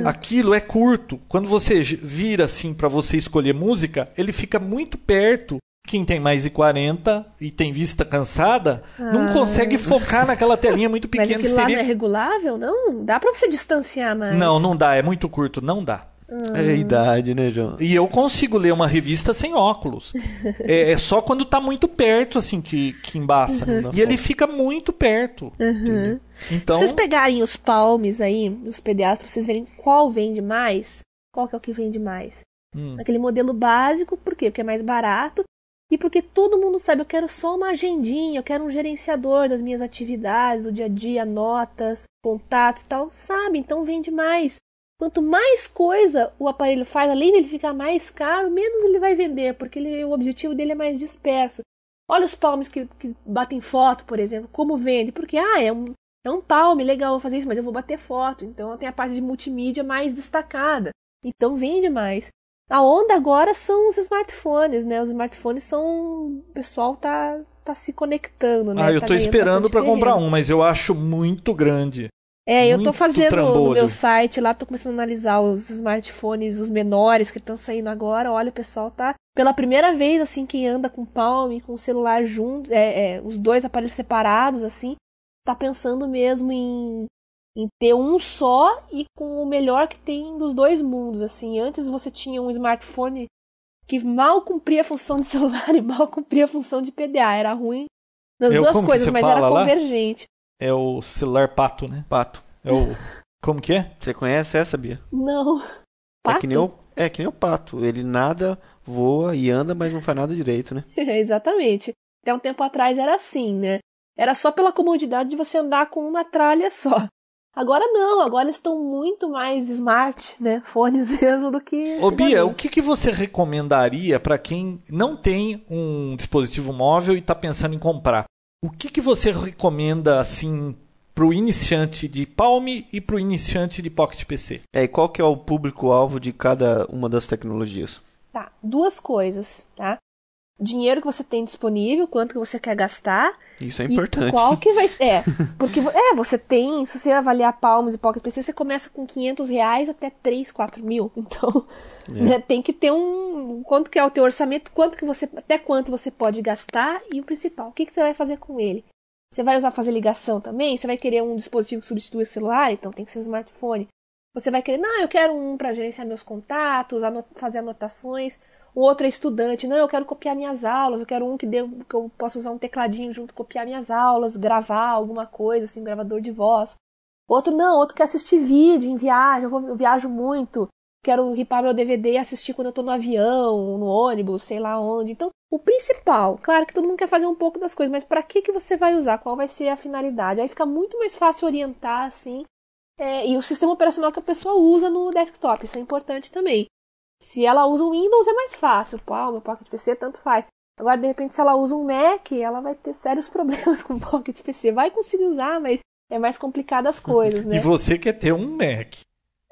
Aquilo é curto. Quando você vira assim pra você escolher música, ele fica muito perto. Quem tem mais de 40 e tem vista cansada, não consegue focar naquela telinha muito Ah. Mas pequena. lá Teria- não é regulável? Não? Dá pra você distanciar mais. Não, não dá, é muito curto, não dá. É a idade, né, João? E eu consigo ler uma revista sem óculos. é, é só quando tá muito perto, assim, que, que embaça. Não E ele fica muito perto. entendeu? Então, Se vocês pegarem os palmes aí, os pra vocês verem qual vende mais, qual que é o que vende mais. hum, Aquele modelo básico, por quê? Porque é mais barato e porque todo mundo sabe, eu quero só uma agendinha, eu quero um gerenciador das minhas atividades, do dia a dia, notas, contatos e tal, sabe? Então vende mais. Quanto mais coisa o aparelho faz, além dele ficar mais caro, menos ele vai vender, porque ele- o objetivo dele é mais disperso. Olha os palmes que, que batem foto, por exemplo, como vende, porque ah, é um, é um palme, legal, vou fazer isso, mas eu vou bater foto. Então tem a parte de multimídia mais destacada. Então vende mais. A onda agora são os smartphones, né? Os smartphones são. O pessoal tá, tá se conectando, né? ah, eu Tá tô esperando pra comprar um, mas eu acho muito grande. É, eu tô muito fazendo no trambolho. meu site lá, tô começando a analisar os smartphones, os menores que estão saindo agora. Olha, o pessoal tá. Pela primeira vez, assim, quem anda com Palm e com o celular juntos, é, é, os dois aparelhos separados, assim, tá pensando mesmo em, em ter um só e com o melhor que tem dos dois mundos, assim. Antes você tinha um smartphone que mal cumpria a função de celular e mal cumpria a função de PDA. Era ruim nas Eu, duas coisas, mas era lá? convergente. É o celular pato, né? Pato. É o. Como que é? Você conhece essa, Bia? Não. É Pato? que, nem o, é que nem o pato. Ele nada, voa e anda, mas não faz nada direito, né? Exatamente. Até um tempo atrás era assim, né? Era só pela comodidade de você andar com uma tralha só. Agora não, agora eles estão muito mais smart, né? Fones mesmo do que. Ô Bia, o que, que você recomendaria pra quem não tem um dispositivo móvel e tá pensando em comprar? O que, que você recomenda, assim, pro iniciante de Palm e pro iniciante de Pocket PC? É, e qual que é o público-alvo de cada uma das tecnologias? Tá, duas coisas, tá? Dinheiro que você tem disponível, quanto que você quer gastar. Isso é E importante. qual que vai ser? É, porque é, você tem, se você avaliar Palms e Pocket PC, você começa com 500 reais até 3, 4 mil. Então, né, tem que ter um. Quanto que é o teu orçamento, quanto que você. Até quanto você pode gastar e o principal, o que, que você vai fazer com ele? Você vai usar fazer ligação também? Você vai querer um dispositivo que substitua o celular? Então tem que ser um smartphone. Você vai querer, não, eu quero um para gerenciar meus contatos, ano- fazer anotações. O outro é estudante, não, eu quero copiar minhas aulas, eu quero um que, dê, que eu possa usar um tecladinho junto, copiar minhas aulas, gravar alguma coisa, assim, gravador de voz. Outro não, outro quer assistir vídeo em viagem, eu, vou, eu viajo muito, quero ripar meu DVD e assistir quando eu tô no avião, no ônibus, sei lá onde. Então, o principal, claro que todo mundo quer fazer um pouco das coisas, mas para que que você vai usar? Qual vai ser a finalidade? Aí fica muito mais fácil orientar assim. É, e o sistema operacional que a pessoa usa no desktop, isso é importante também. Se ela usa o Windows é mais fácil, Palm, Pocket PC, tanto faz. Agora, de repente, se ela usa um Mac, ela vai ter sérios problemas com o Pocket PC. Vai conseguir usar, mas é mais complicado as coisas, né? E você quer ter um Mac.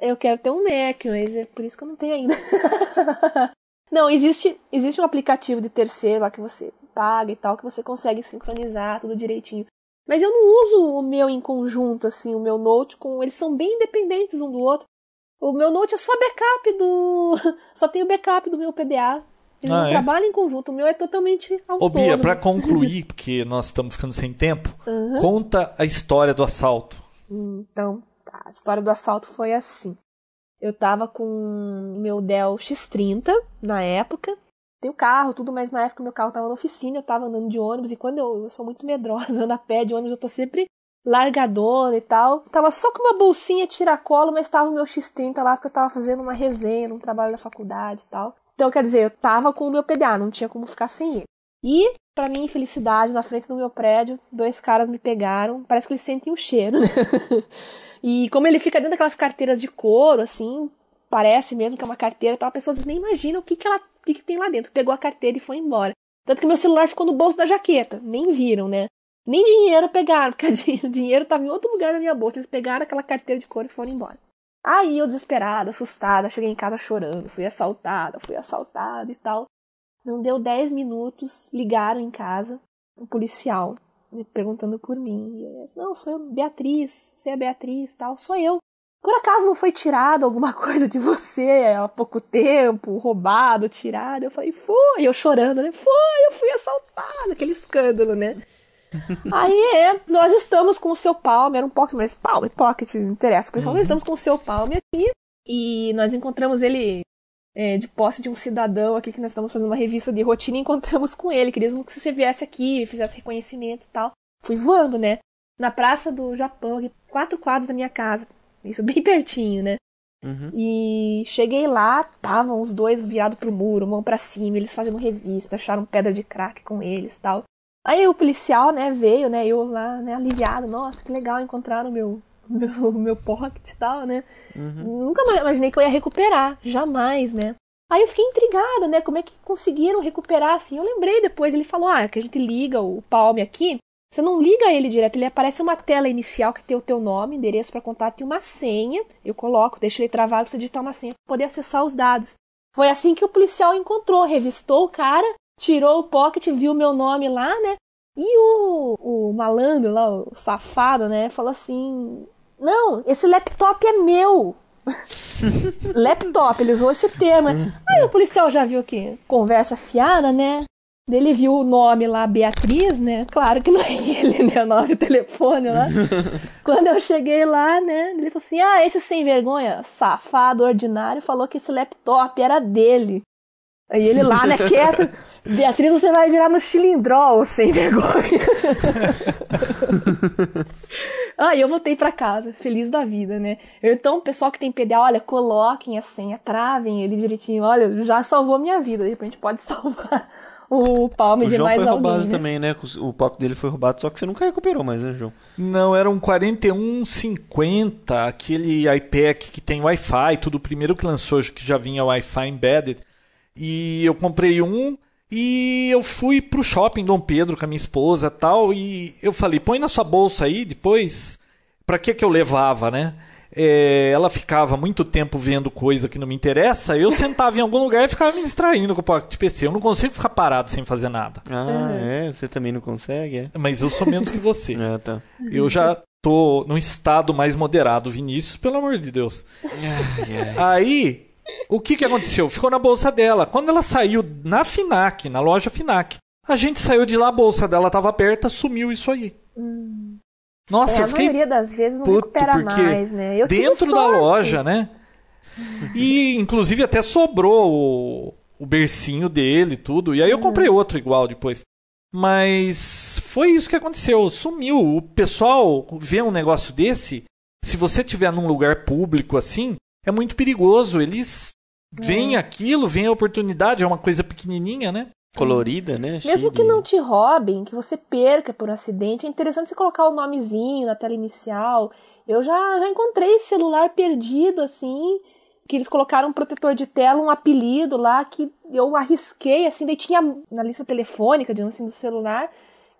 Eu quero ter um Mac, mas é por isso que eu não tenho ainda. não, existe, existe um aplicativo de terceiro lá que você paga e tal, que você consegue sincronizar tudo direitinho. Mas eu não uso o meu em conjunto, assim, o meu Note com. Eles são bem independentes um do outro. O meu Note é só backup do. Só tem o backup do meu PDA. Eles ah, não é? trabalham em conjunto. O meu é totalmente autônomo. Ô, Bia, pra concluir, porque nós estamos ficando sem tempo, uhum. conta a história do assalto. Então, tá. A história do assalto foi assim. Eu tava com meu Dell X30 na época. Tenho carro, tudo, mas na época meu carro tava na oficina, eu tava andando de ônibus, e quando eu, eu sou muito medrosa, ando a pé de ônibus, eu tô sempre largadona e tal. Tava só com uma bolsinha tiracolo, mas tava o meu X30 lá, porque eu tava fazendo uma resenha, um trabalho da faculdade e tal. Então, quer dizer, eu tava com o meu PDA, não tinha como ficar sem ele. E, para minha infelicidade, na frente do meu prédio, dois caras me pegaram. Parece que eles sentem o cheiro, né? e como ele fica dentro daquelas carteiras de couro, assim, parece mesmo que é uma carteira, tal, pessoas nem imaginam o que, que ela o que, que tem lá dentro. Pegou a carteira e foi embora. Tanto que meu celular ficou no bolso da jaqueta. Nem viram, né? Nem dinheiro pegaram, porque o dinheiro estava em outro lugar na minha bolsa. Eles pegaram aquela carteira de couro e foram embora. Aí eu desesperada, assustada, cheguei em casa chorando, fui assaltada, fui assaltada e tal. Não deu 10 minutos, ligaram em casa, um policial, me perguntando por mim. E eu disse, não, sou eu, Beatriz, você é Beatriz tal, sou eu. Por acaso não foi tirado alguma coisa de você há pouco tempo, roubado, tirado? Eu falei, foi, eu chorando, né? Foi, eu fui assaltada, aquele escândalo, né? Aí é, nós estamos com o seu Palme, era um pocket, mas Palme, pocket, não interessa. Pessoal, uhum. nós estamos com o seu Palme aqui e nós encontramos ele é, de posse de um cidadão aqui que nós estamos fazendo uma revista de rotina e encontramos com ele. Queríamos que você viesse aqui, fizesse reconhecimento e tal. Fui voando, né? Na praça do Japão, aqui, quatro quadros da minha casa. Isso bem pertinho, né? Uhum. E cheguei lá, estavam os dois virados pro muro, mão para cima, eles fazendo revista, acharam pedra de crack com eles tal. Aí o policial, né, veio, né, eu lá, né, aliviado, nossa, que legal, encontraram o meu, meu, meu pocket e tal, né. Uhum. Nunca imaginei que eu ia recuperar, jamais, né. Aí eu fiquei intrigada, né, como é que conseguiram recuperar, assim. Eu lembrei depois, ele falou, ah, que a gente liga o palme aqui, você não liga ele direto, ele aparece uma tela inicial que tem o teu nome, endereço para contato e uma senha. Eu coloco, deixo ele travado para você digitar uma senha para poder acessar os dados. Foi assim que o policial encontrou, revistou o cara, tirou o pocket, viu meu nome lá, né? E o, o malandro lá, o safado, né, falou assim: Não, esse laptop é meu. laptop, ele usou esse termo. Né? Aí o policial já viu que conversa fiada, né? Ele viu o nome lá, Beatriz, né? Claro que não é ele, né? Na hora do telefone lá. Quando eu cheguei lá, né? Ele falou assim: Ah, esse sem vergonha, safado, ordinário, falou que esse laptop era dele. Aí ele lá, né, quieto. Beatriz, você vai virar no chilindrol, sem vergonha. Aí eu voltei para casa, feliz da vida, né? Então, o pessoal que tem PDA, olha, coloquem a senha, travem ele direitinho. Olha, já salvou minha vida. De repente pode salvar o palme de mais alguém. O João foi roubado né? também, né? O palco dele foi roubado, só que você nunca recuperou mais, né, João? Não, era um 4150, aquele iPad que tem Wi-Fi, tudo o primeiro que lançou, que já vinha Wi-Fi embedded. E eu comprei um e eu fui pro shopping Dom Pedro com a minha esposa tal. E eu falei, põe na sua bolsa aí, depois. Pra que que eu levava, né? É, ela ficava muito tempo vendo coisa que não me interessa, eu sentava em algum lugar e ficava me distraindo com o Pocket PC. Eu não consigo ficar parado sem fazer nada. Ah, uhum. é? Você também não consegue? É? Mas eu sou menos que você. ah, tá. Eu já tô num estado mais moderado, Vinícius, pelo amor de Deus. Aí, o que, que aconteceu? Ficou na bolsa dela. Quando ela saiu na Finac, na loja Finac, a gente saiu de lá, a bolsa dela estava aberta, sumiu isso aí. Hum. Nossa, é, eu fiquei. A maioria das vezes não puto, recupera mais, né? Eu dentro da loja, né? E inclusive até sobrou o, o bercinho dele tudo. E aí eu comprei uhum. outro igual depois. Mas foi isso que aconteceu. Sumiu. O pessoal vê um negócio desse, se você estiver num lugar público assim, é muito perigoso. Eles veem aquilo, veem a oportunidade, é uma coisa pequenininha, né? Colorida, né? Mesmo que de- não te roubem, que você perca por um acidente, é interessante você colocar o nomezinho na tela inicial. Eu já, já encontrei celular perdido, assim, que eles colocaram um protetor de tela, um apelido lá, que eu arrisquei, assim, daí tinha na lista telefônica, digamos assim, do celular,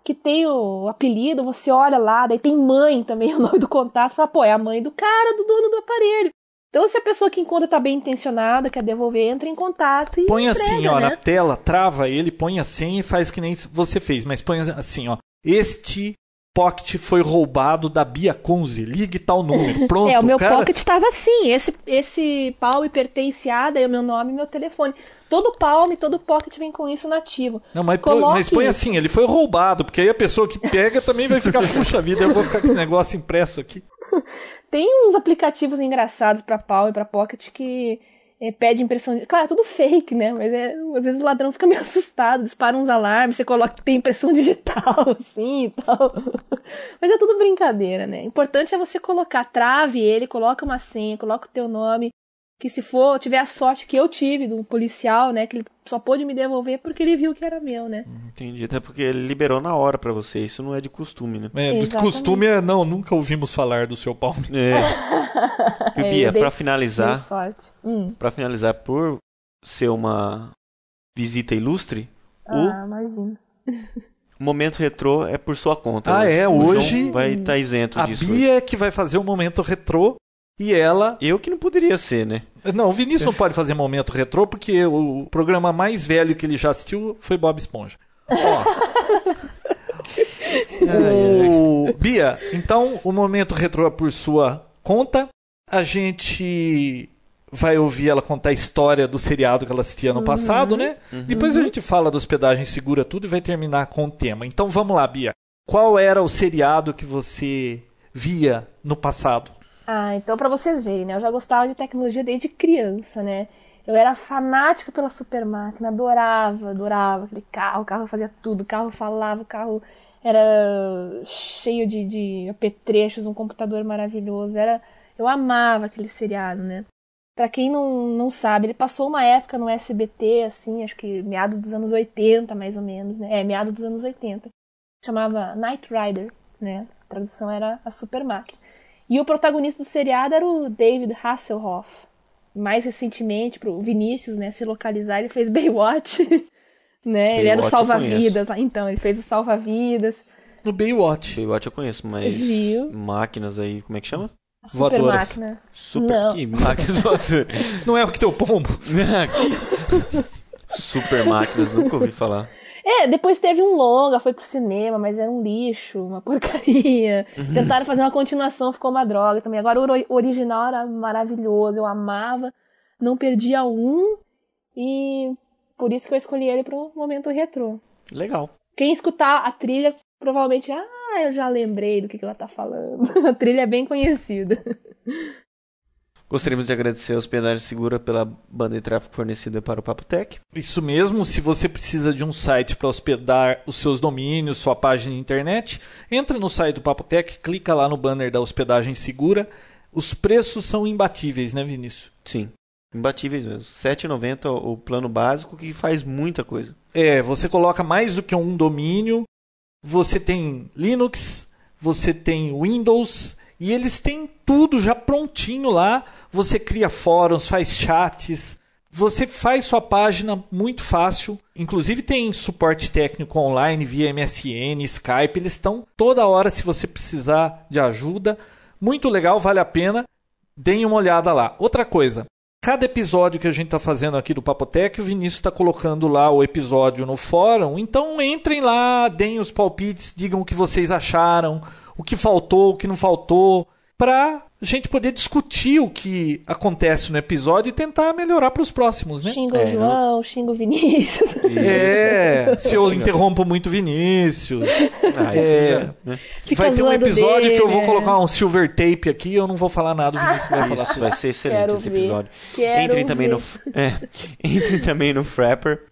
que tem o apelido, você olha lá, daí tem mãe também, o nome do contato, você fala, pô, é a mãe do cara, do dono do aparelho. Então, se a pessoa que encontra tá bem intencionada, quer devolver, entra em contato e Põe entrega, assim, ó, né? na tela, trava ele, põe a senha e faz que nem você fez. Mas põe assim, ó. Este pocket foi roubado da Bia Conze. Ligue tal número. Pronto, É, o meu cara. pocket tava assim. Esse, esse palm pertence a, daí o meu nome e meu telefone. Todo palm, todo pocket vem com isso nativo. Não, mas, põe- Coloque mas põe assim, ele foi roubado, porque aí a pessoa que pega também vai ficar, puxa vida, eu vou ficar com esse negócio impresso aqui. Tem uns aplicativos engraçados pra palm e pra pocket que é, pede impressão de. Claro, é tudo fake, né? Mas é, às vezes o ladrão fica meio assustado, dispara uns alarmes, você coloca que tem impressão digital, assim e tal. Mas é tudo brincadeira, né? O importante é você colocar, trave ele, coloca uma senha, coloca o teu nome. Que se for, tiver a sorte que eu tive do policial, né? Que ele só pôde me devolver porque ele viu que era meu, né? Entendi, até porque ele liberou na hora pra você, isso não é de costume, né? É, de costume é, não, nunca ouvimos falar do seu palme. É. É, Bia, Dei finalizar, sorte. Hum. para finalizar, por ser uma visita ilustre, Ah, imagina. o momento retrô é por sua conta. Ah, hoje. é? O João Hoje- vai estar isento A disso. Bia é que vai fazer o momento retrô e ela. Eu que não poderia ser, né? Não, o Vinícius não pode fazer momento retrô porque o programa mais velho que ele já assistiu foi Bob Esponja. Ó. o... Bia, então o momento retrô é por sua conta. A gente vai ouvir ela contar a história do seriado que ela assistia no passado, né? Depois a gente fala da hospedagem segura tudo e vai terminar com o tema. Então vamos lá, Bia. Qual era o seriado que você via no passado? Ah, então pra vocês verem, né? Eu já gostava de tecnologia desde criança, né? Eu era fanática pela super máquina, adorava, adorava aquele carro, o carro fazia tudo, o carro falava, o carro era cheio de, de apetrechos, um computador maravilhoso, era, eu amava aquele seriado, né? Pra quem não, não sabe, ele passou uma época no SBT, assim, acho que meados dos anos 80, mais ou menos, né? É, meados dos anos 80. Chamava Knight Rider, né? A tradução era a super máquina. E o protagonista do seriado era o David Hasselhoff. Mais recentemente, pro Vinícius, né, se localizar, ele fez Baywatch, né? ele era o Baywatch salva-vidas. lá. Então, ele fez o salva-vidas. No Baywatch. Baywatch eu conheço, mas Viu? máquinas aí, como é que chama? Super Voadoras. máquina. Super Não. que máquinas voadoras. Não é o que teu pombo. Super máquinas, nunca ouvi falar. É, depois teve um longa, foi pro cinema, mas era um lixo, uma porcaria. Tentaram fazer uma continuação, ficou uma droga também. Agora o ori- original era maravilhoso, eu amava, não perdia um, e por isso que eu escolhi ele pro momento retrô. Legal. Quem escutar a trilha, provavelmente, ah, eu já lembrei do que, que ela tá falando. a trilha é bem conhecida. Gostaríamos de agradecer a Hospedagem Segura pela banda de tráfego fornecida para o Papo Tech. Isso mesmo, se você precisa de um site para hospedar os seus domínios, sua página de internet, entra no site do Papotec, clica lá no banner da hospedagem segura. Os preços são imbatíveis, né, Vinícius? Sim, imbatíveis mesmo. R$ 7,90 o o plano básico que faz muita coisa. É, você coloca mais do que um domínio, você tem Linux, você tem Windows e eles têm tudo já prontinho lá. Você cria fóruns, faz chats, você faz sua página muito fácil. Inclusive tem suporte técnico online via MSN, Skype. Eles estão toda hora se você precisar de ajuda. Muito legal, vale a pena. Deem uma olhada lá. Outra coisa, Cada episódio que a gente está fazendo aqui do Papotec, o Vinícius está colocando lá o episódio no fórum. Então entrem lá, deem os palpites, digam o que vocês acharam, o que faltou, o que não faltou, para a gente poder discutir o que acontece no episódio e tentar melhorar para os próximos, né? Xingo o É, João, xingo o Vinícius. É, se eu interrompo muito o Vinícius. Ah, É. já, né? Fica vai ter um episódio que eu vou dele, colocar um silver tape aqui e eu não vou falar nada, o Vinícius vai falar. Isso vai ser excelente Quero esse ver. episódio. Quero Entrem também, no, é, entrem também no Frapper.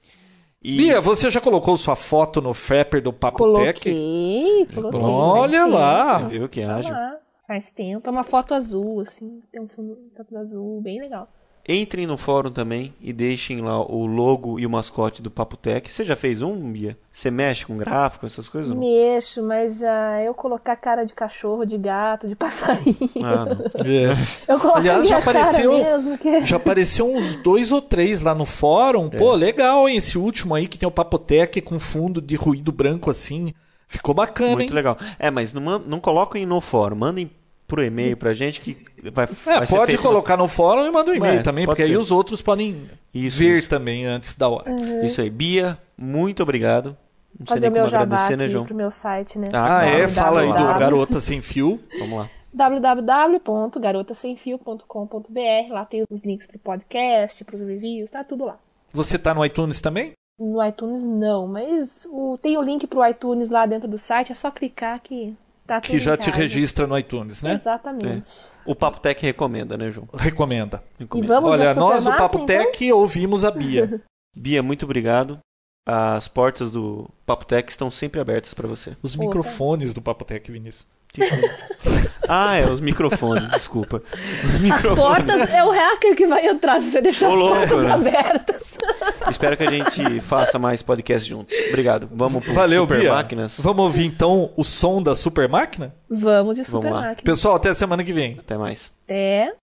E Bia, você já colocou sua foto no Frapper do Papotec? Coloquei, coloquei. Olha lá. Você viu que Tá ágil? lá. Faz tempo. É uma foto azul, assim. Tem um fundo azul, bem legal. Entrem no fórum também e deixem lá o logo e o mascote do Papo Tech. Você já fez um, Bia? Você mexe com gráfico, essas coisas? Não? Mexo, mas ah, eu colocar cara de cachorro, de gato, de passarinho. Ah, não. Eu coloco Aliás, já apareceu- mesmo. Que... Já apareceu uns dois ou três lá no fórum. É. Pô, legal, hein? Esse último aí que tem o Papotec com fundo de ruído branco assim. Ficou bacana, Muito hein? legal. É, mas não, não coloquem no fórum. Mandem pro e-mail pra gente que vai, É, vai ser pode feito- colocar no fórum e manda um e-mail É, também, porque aí ser. os outros podem Isso, ver isso. também antes da hora. Isso aí. Bia, muito obrigado. Não sei Fazer nem o meu como jabá agradecer, aqui né, João? pro meu site, né? Ah, Ah, é? Fala aí do. Garota Sem Fio. Vamos lá. www.garotasemfio.com.br Lá tem os links pro podcast, pros reviews, tá tudo lá. Você tá no iTunes também? No iTunes não, mas o, tem o link pro iTunes lá dentro do site, é só clicar que tá Que já te registra no iTunes, né? Exatamente. O Papo Tech recomenda, né, João? Recomenda. E Recomenda. vamos Olha, nós do Papo então? Tech ouvimos a Bia. Bia, muito obrigado. As portas do Papo Tech estão sempre abertas pra você. Os Opa. microfones do Papo Tech, Vinícius. Ah, é, os microfones, desculpa. Os As microfones. portas é o hacker que vai entrar se você deixar Ô, as louco, portas né? abertas. Espero que a gente faça mais podcasts juntos. Obrigado. Vamos pro Valeu, Super Bia. Máquinas. Vamos ouvir então o som da Super Máquina? Vamos de Super lá. Máquina. Pessoal, até semana que vem. Até mais. Até.